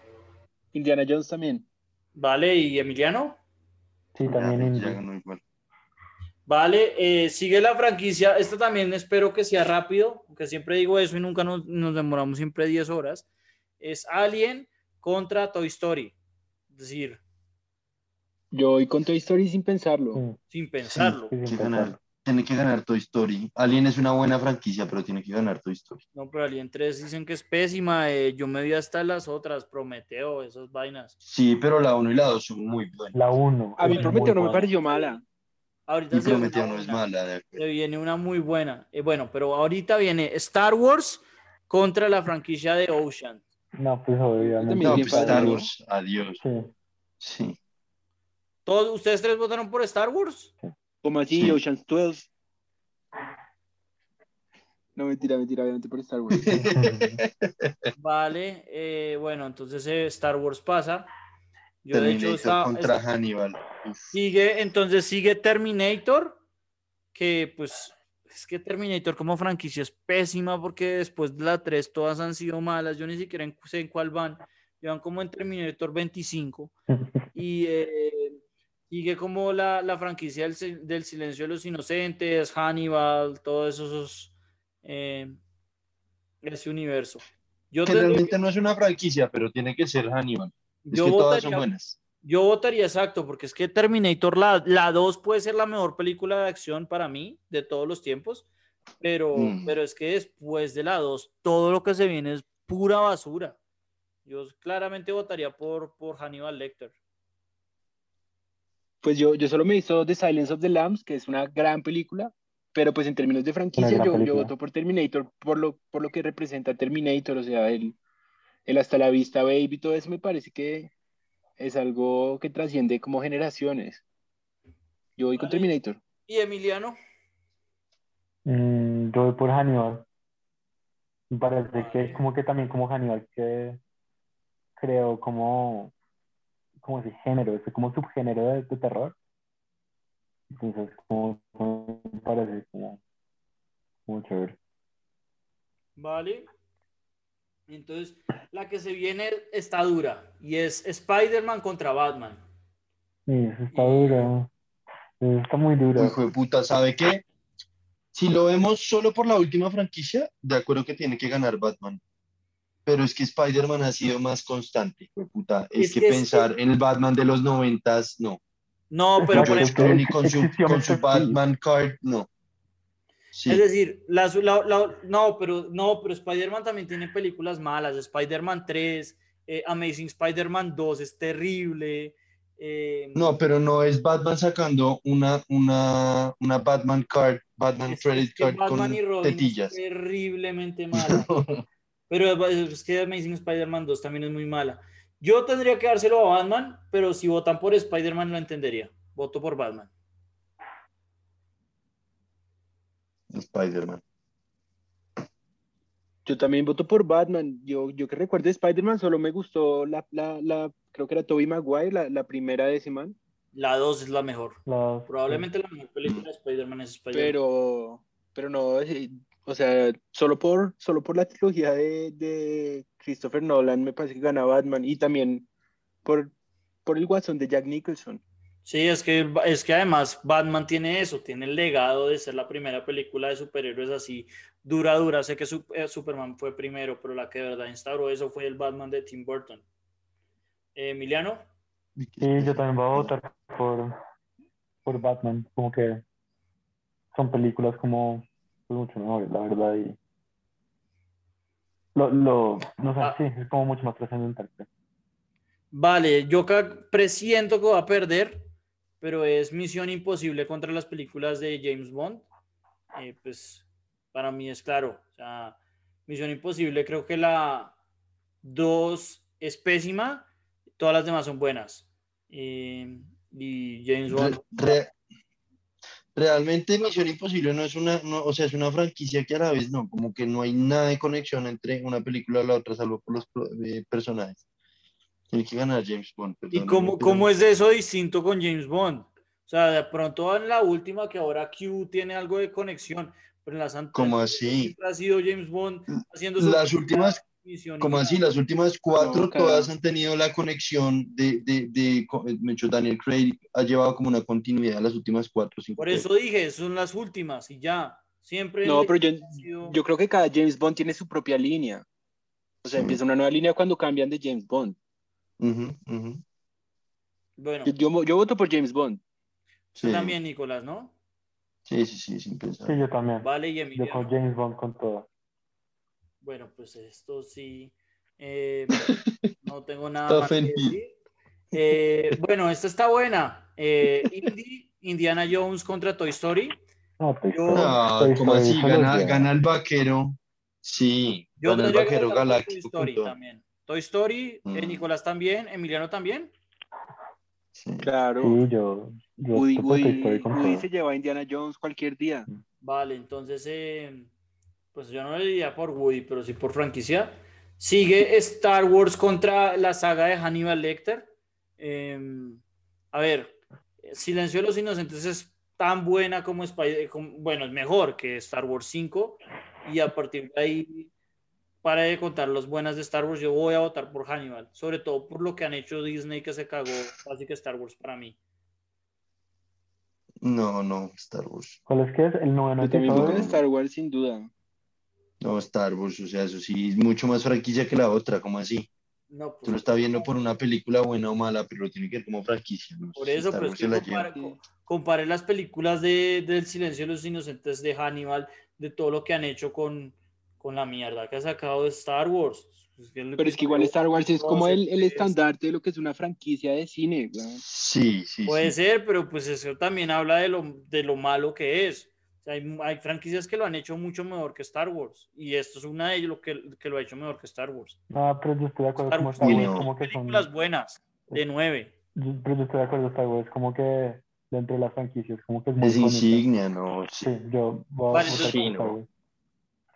Indiana Jones también. ¿Vale? ¿Y Emiliano? Sí, también Ya, Indy. ya ganó igual. Vale, eh, sigue la franquicia. Esta también espero que sea rápido, aunque siempre digo eso y nunca nos, nos demoramos siempre 10 horas. Es Alien contra Toy Story. Es decir, Yo voy con Toy Story sin pensarlo. Sí, sin pensarlo. sí, Tiene sin que ganar, pensarlo. tiene que ganar Toy Story. Alien es una buena franquicia, pero tiene que ganar Toy Story. No, pero Alien 3 dicen que es pésima. eh, yo me vi hasta las otras, Prometeo, esas vainas. Sí, pero la 1 y la 2 son muy buenas. La 1. A mí Prometeo no me pareció mala. Ahorita Y se viene una no es buena, mala. de acuerdo. Se viene una muy buena. Eh, bueno, pero ahorita viene Star Wars contra la franquicia de Ocean. No, pues obviamente. No, pues Star. Wars, adiós. Sí. Sí. ¿Todos ustedes tres votaron por Star Wars? Como así, Sí. Ocean's 12. No, mentira, mentira, obviamente por Star Wars. Vale, eh, bueno, entonces eh, Star Wars pasa. Yo de hecho Terminator está- contra está- Hannibal. Sigue, entonces sigue Terminator, que pues es que Terminator como franquicia es pésima porque después de la 3 todas han sido malas, yo ni siquiera en- sé en cuál van, llevan como en Terminator 25 y eh, sigue como la, la franquicia del, del silencio de los inocentes, Hannibal, todos esos eh, ese universo. Yo, Que no es una franquicia, pero tiene que ser Hannibal. Es yo que todas son votaría- buenas. Yo votaría exacto, porque es que Terminator, la, la 2 puede ser la mejor película de acción para mí de todos los tiempos, pero, Mm. pero es que después de la 2, todo lo que se viene es pura basura. Yo claramente votaría por, por Hannibal Lecter. Pues yo, yo solo me hizo The Silence of the Lambs, que es una gran película, pero pues en términos de franquicia yo, yo voto por Terminator por lo, por lo que representa Terminator, o sea, el, el hasta la vista baby y todo eso me parece que es algo que trasciende como generaciones. Yo voy con. Terminator. ¿Y Emiliano? Mm, yo voy por Hannibal. Me parece que como que también como Hannibal que creo como, como ese género, ese como subgénero de, de terror. Entonces como, como me parece como, como chévere. Vale. Entonces, la que se viene está dura y es Spider-Man contra Batman. Sí, está duro. Eso está muy duro. Hijo de puta, ¿sabe qué? Si lo vemos solo por la última franquicia, de acuerdo que tiene que ganar Batman. Pero es que Spider-Man ha sido más constante, hijo de puta. Es, Es que, que es- pensar en el Batman de los noventas, no. No, pero por ejemplo, con su, con. Batman card, no. Sí. Es decir, la- la- la- no, pero, no, pero Spider-Man también tiene películas malas. Spider-Man 3, eh, Amazing Spider-Man 2 es terrible. eh, No, pero no es Batman sacando una, una, una Batman card, Batman credit card Batman con y Robin es terriblemente mala. Pero es que Amazing Spider-Man 2 también es muy mala. Yo tendría que dárselo a Batman, pero si votan por Spider-Man lo entendería. Voto por Batman. Spider-Man. Yo también voto por Batman. Yo, yo que recuerdo de Spider-Man, solo me gustó la, la, la, creo que era Tobey Maguire, la, la primera de ese man. La 2 es la mejor. Probablemente la mejor película de Spider-Man es Spider-Man. Pero, pero no, eh, o sea, solo por, solo por la trilogía de, de Christopher Nolan me parece que gana Batman y también por, por el Watson de Jack Nicholson. Sí, es que, es que además Batman tiene eso, tiene el legado de ser la primera película de superhéroes así dura, dura. Sé que eh, Superman fue primero, pero la que de verdad instauró eso fue el Batman de Tim Burton. Eh, Emiliano, Sí, yo también voy a votar por, por Batman, como que son películas como pues, mucho mejores, la verdad, y lo, lo, no sé, Ah. sí, es como mucho más trascendental. vale, yo presiento que va a perder, pero es Misión Imposible contra las películas de James Bond. Eh, pues para mí es claro, o sea, Misión Imposible creo que la 2 es pésima, todas las demás son buenas. Eh, y James Bond... Re- re- realmente Misión Imposible no es una, no, o sea, es una franquicia que a la vez no, como que no hay nada de conexión entre una película y la otra, salvo por los eh, personajes. Tiene que ganar James Bond. ¿Y perdóname, cómo, cómo es eso distinto con James Bond? O sea, de pronto en la última que ahora Q tiene algo de conexión, pero en las anteriores ¿Cómo así? siempre ha sido James Bond haciendo su Las últimas, y como así, las últimas cuatro, todas han tenido la conexión de, de, de, de hecho, Daniel Craig ha llevado como una continuidad las últimas cuatro, cinco. Por eso dije, son las últimas y ya. Siempre. No, pero yo, sido- yo creo que cada James Bond tiene su propia línea. O sea, Sí. empieza una nueva línea cuando cambian de James Bond. Ujú, ujú. Bueno, Yo, yo, yo voto por James Bond. tú Sí. también, Nicolás, ¿no? Sí, sí, sí, sin pensar. Sí, yo también. Vale, y Yo Emiliano. con James Bond con todo. Bueno, pues esto sí. eh, no tengo nada Está más que decir. Eh, bueno, esta está buena. Eh, Indy, Indiana Jones contra Toy Story. No, Toy Yo- No, Toy como Story así, gana, gana el vaquero. Sí, Yo gana el vaquero galáctico. Toy Story también. Toy Story, eh, Mm. Nicolás también, Emiliano también. Sí. Claro. Sí, yo, yo Woody, Woody- Woody se lleva a Indiana Jones cualquier día. Vale, entonces, eh, pues yo no le diría por Woody, pero sí por franquicia. Sigue Star Wars contra la saga de Hannibal Lecter. Eh, a ver, Silencio de los Inocentes es tan buena como Spider, como- bueno, es mejor que Star Wars 5 y a partir de ahí, para de contar las buenas de Star Wars, yo voy a votar por Hannibal, sobre todo por lo que han hecho Disney que se cagó casi que Star Wars para mí. No, no, Star Wars. ¿Cuál es que es? El noveno también. Star Wars sin duda. No, Star Wars, o sea, eso sí, es mucho más franquicia que la otra, ¿cómo así? No, Tú pues, lo estás viendo por una película buena o mala, pero lo tiene que ver como franquicia. ¿no? por eso, Star pero es que se la compare, lleva. co- compare las películas de, del Silencio de los Inocentes de Hannibal, de todo lo que han hecho con, con la mierda que ha sacado de Star Wars. Es que el Pero es que igual Star Wars es como el, el 12, estandarte de lo que es una franquicia de cine, weón. Sí, sí, Puede sí. ser, pero pues eso también habla de lo, de lo malo que es. O sea, hay, hay franquicias que lo han hecho mucho mejor que Star Wars. Y esto es una de ellas lo que, que lo ha hecho mejor que Star Wars. No, pero yo estoy de acuerdo Star como Wars Star tiene Wars, como que son... Películas buenas, de nueve. yo- Pero yo estoy de acuerdo, Star Wars, como que dentro de las franquicias, como que es muy Es bonita. insignia, ¿no? Sí. Sí, yo voy a Vale, votar entonces- por Star Wars.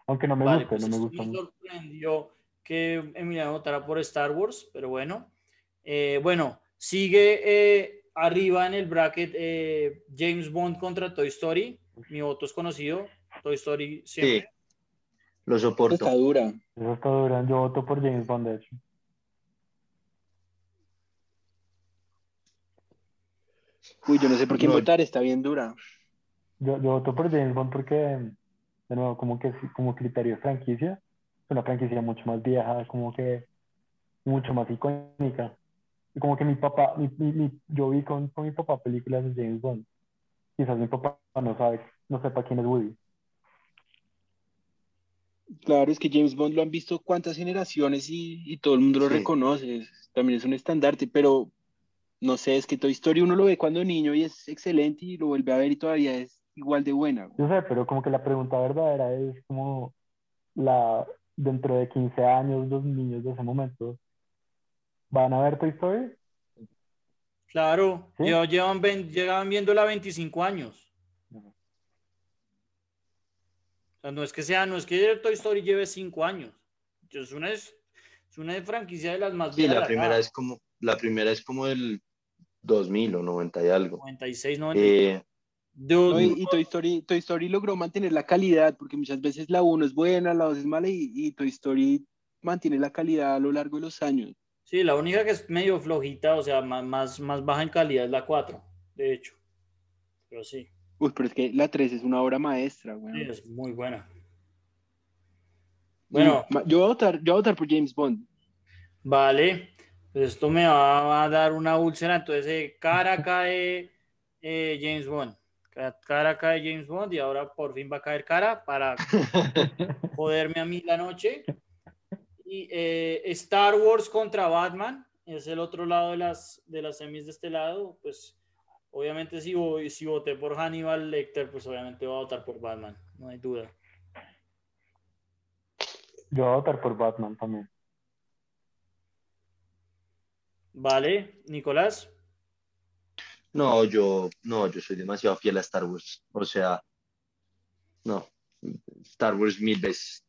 Aunque no me Vale, guste, pues no me gusta me sorprendió que Emiliano votara por Star Wars, pero bueno. Eh, bueno, sigue eh, arriba en el bracket eh, James Bond contra Toy Story. Mi voto es conocido. Toy Story Sí, lo Está soporto. dura. Eso está duro. Yo voto por James Bond, de hecho. Uy, yo no sé por quién No. votar, está bien dura. Yo, yo voto por James Bond porque, de nuevo, como que como criterio de franquicia, es una franquicia mucho más vieja, como que mucho más icónica. Y como que mi papá, mi, mi- mi- yo vi con, con mi papá películas de James Bond. Quizás mi papá no sabe, no sepa quién es Woody. Claro, es que James Bond lo han visto cuántas generaciones y, y todo el mundo lo Sí. reconoce. también es un estandarte, pero no sé, es que Toy Story uno lo ve cuando niño y es excelente y lo vuelve a ver y todavía es igual de buena. Yo sé, pero como que la pregunta verdadera es como la, dentro de 15 años, los niños de ese momento, ¿van a ver Toy Story? Claro, ¿Sí? llevan, llevan, viéndola 25 años. O sea, no es que sea, no es que Toy Story lleve 5 años. Es una, es, una franquicia de las más Sí, viejas la primera acá. es como, la primera es como del 2000 o 90 y algo. 96, 97. Eh, ¿no? Y, y Toy Story, Toy Story logró mantener la calidad, porque muchas veces la 1 es buena, la 2 es mala y, y Toy Story mantiene la calidad a lo largo de los años. Sí, la única que es medio flojita, o sea, más, más, más baja en calidad es la 4, de hecho. Pero sí, Uy, pero es que la 3 es una obra maestra, güey. sí, es muy buena. Bueno, Yo voy a votar, yo voy a votar por James Bond. vale. Pues esto me va a dar una úlcera, entonces eh, cara cae eh, James Bond. Ca- Cara cae James Bond y ahora por fin va a caer cara para joderme a mí la noche. Y eh, Star Wars contra Batman es el otro lado de las, de las semis de este lado. Pues obviamente si, voy, si voté por Hannibal Lecter, pues obviamente voy a votar por Batman, no hay duda. Yo voy a votar por Batman también. Vale, Nicolás. No, yo, no, yo soy demasiado fiel a Star Wars. O sea, no, Star Wars mil veces.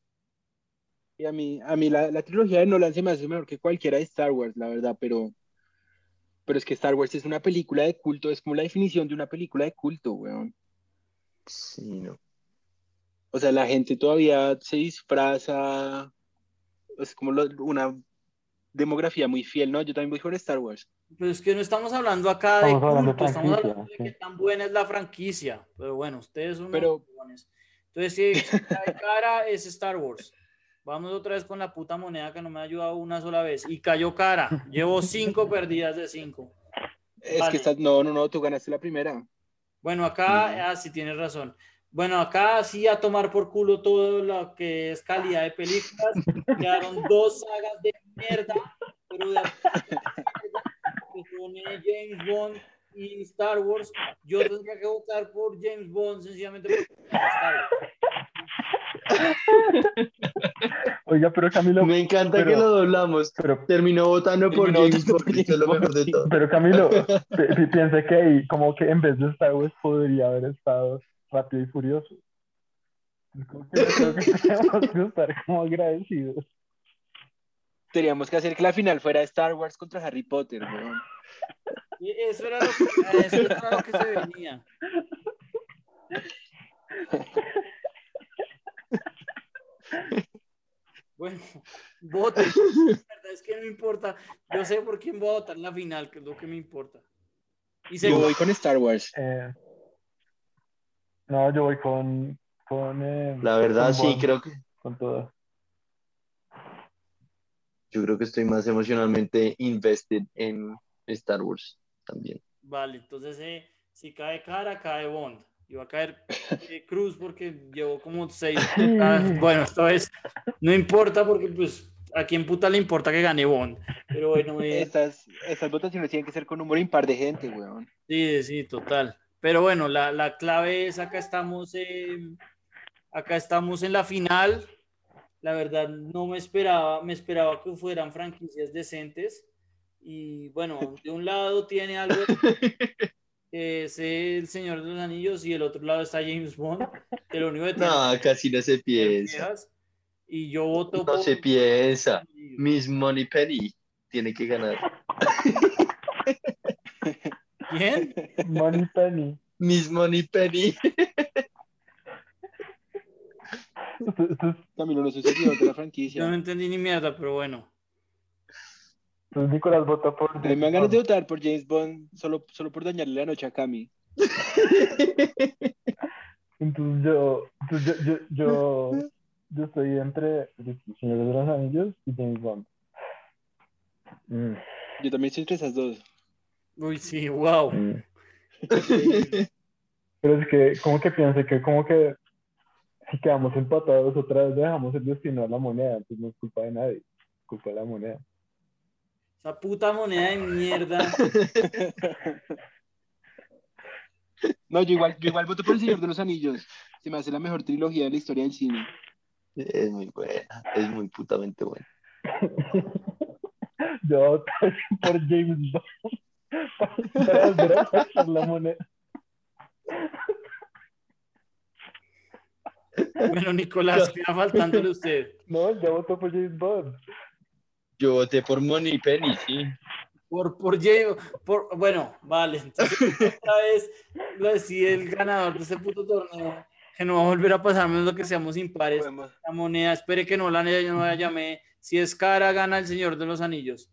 Y a mí, a mí la, la trilogía de Nolan se me hace mejor que cualquiera de Star Wars, la verdad, pero, pero es que Star Wars es una película de culto, es como la definición de una película de culto, weón. Sí, no. O sea, la gente todavía se disfraza, es como lo- una demografía muy fiel, ¿no? Yo también voy por Star Wars. Pero es que no estamos hablando acá de Estamos hablando de estamos hablando de sí. qué tan buena es la franquicia. Pero bueno, ustedes son Pero- unos huevones. Entonces, si cara es Star Wars. Vamos otra vez con la puta moneda que no me ha ayudado una sola vez. Y cayó cara. Llevo cinco perdidas de cinco. Es Vale. que estás, no, no, no, tú ganaste la primera. Bueno, acá, ah, sí tienes razón. Bueno, acá sí a tomar por culo todo lo que es calidad de películas. Quedaron dos sagas de mierda, pero de que son James Bond y Star Wars. Yo tendría que votar por James Bond sencillamente porque Star Wars. Oiga, pero Camilo, Me encanta pero- que lo doblamos. pero, Terminó votando por Terminó James Bond, esto es lo James mejor de todo. pero Camilo, pi- pi- piensa que ahí, como que en vez de Star Wars podría haber estado Rápido y Furioso. Es como que yo creo que tenemos que estar como agradecidos. Teníamos que hacer que la final fuera Star Wars contra Harry Potter, Eso era lo que, eso era lo que se venía. Bueno, voten. La verdad es que no importa. Yo sé por quién voy a votar en la final, que es lo que me importa. Y Yo voy con Star Wars. Eh, no, yo voy con, con, eh, La verdad, con sí, creo que con todas. Yo creo que estoy más emocionalmente invested en Star Wars también. Vale, entonces eh, si cae cara, cae Bond. Y va a caer eh, Cruz porque llevó como seis. Bueno, esto es. No importa porque, pues, a quién puta le importa que gane Bond. Pero bueno, eh, Estas, estas votaciones tienen que ser con un número impar de gente, weón. sí, sí, total. Pero bueno, la, la clave es acá estamos, eh, acá estamos en la final. La verdad, no me esperaba, me esperaba que fueran franquicias decentes. Y bueno, de un lado tiene algo que es El Señor de los Anillos y el otro lado está James Bond, que lo único que tiene No, casi no se piensa. Y yo voto No por se piensa. Miss Money Penny tiene que ganar. ¿Quién? Money Penny. Miss Money Penny. Esto- esto es- Camilo no soy seguidor de la franquicia. no entendí ni mierda, pero bueno. Entonces Nicolás vota por. Me dan ganas de votar por James Bond solo, solo por dañarle la noche a Cami. Entonces yo, entonces yo, yo, yo, yo estoy entre El Señor de los Anillos y James Bond. Mm, Yo también estoy entre esas dos. Uy, sí, wow. Pero es que, como que piense que, como que si quedamos empatados otra vez dejamos el destino a la moneda, entonces no es culpa de nadie, es culpa de la moneda. Esa puta moneda de mierda. No, yo igual, yo igual voto por El Señor de los Anillos. Se me hace la mejor trilogía de la historia del cine. Es muy buena, es muy putamente buena. Yo voto por James Bond para volver a pasar la moneda. Bueno, Nicolás, queda faltándole usted. No, ya votó por James Bond. Yo voté por Money Penny, sí. Por, por, Ye- por, bueno, vale. Entonces, otra vez lo decide el ganador de este puto torneo. Que no va a volver a pasarme lo que seamos impares. La moneda, espere que no la, no la llamé. Si es cara, gana el Señor de los Anillos.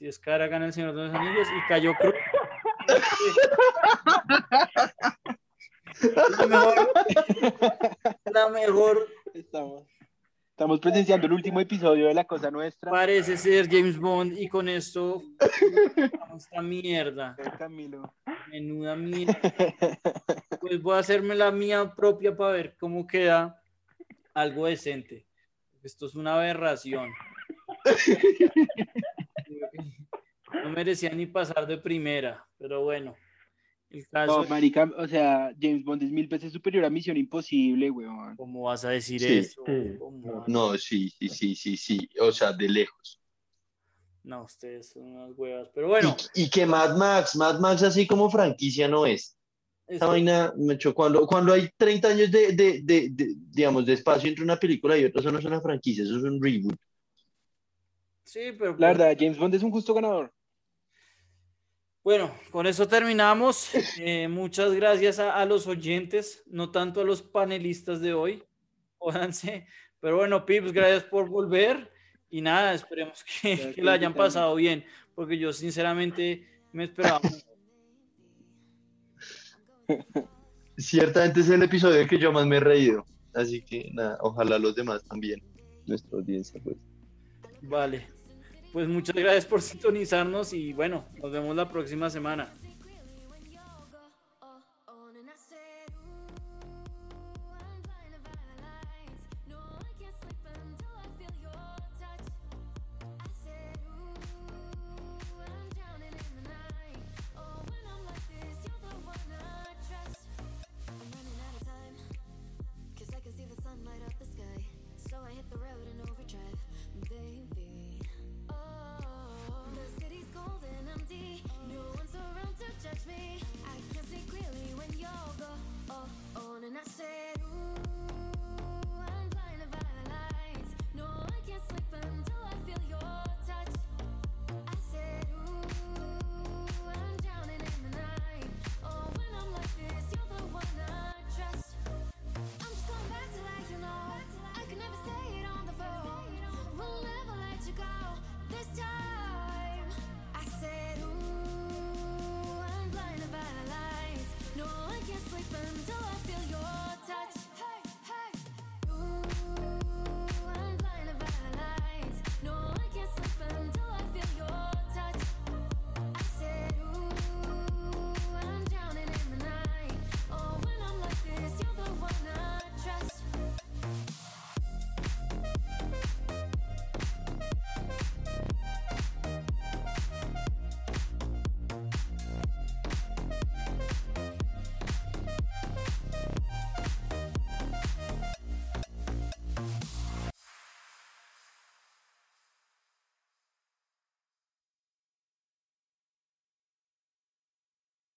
Si es cara, gana el Señor de los Anillos. Y cayó Cruz. La mejor, la mejor Estamos, estamos presenciando el último episodio de La Cosa Nuestra. parece ser James Bond. Y con esto, esta mierda. Camilo. Menuda mierda. Pues voy a hacerme la mía propia para ver cómo queda algo decente. Esto es una aberración. No merecía ni pasar de primera, pero bueno. El caso No, marica, o sea, James Bond es mil veces superior a Misión Imposible, weón. ¿Cómo vas a decir Sí, eso? sí. ¿Cómo vas- No, sí, sí, sí, sí, sí. O sea, de lejos. No, ustedes son unas huevas. Pero bueno, Y, y que Mad Max, Mad Max así como franquicia no es. Esa esto- vaina, macho, cuando, cuando hay 30 años de, de, de, de, digamos, de espacio entre una película y otra, eso no es una franquicia, eso es un reboot. sí, pero La verdad, James Bond es un justo ganador. Bueno, con eso terminamos. Eh, muchas gracias a, a los oyentes, no tanto a los panelistas de hoy. Jódanse. Pero bueno, Pips, gracias por volver. Y nada, esperemos que, que la hayan pasado bien, porque yo sinceramente me esperaba. Ciertamente es el episodio que yo más me he reído. Así que nada, ojalá los demás también, nuestra audiencia, pues. Vale. Pues muchas gracias por sintonizarnos y bueno, nos vemos la próxima semana.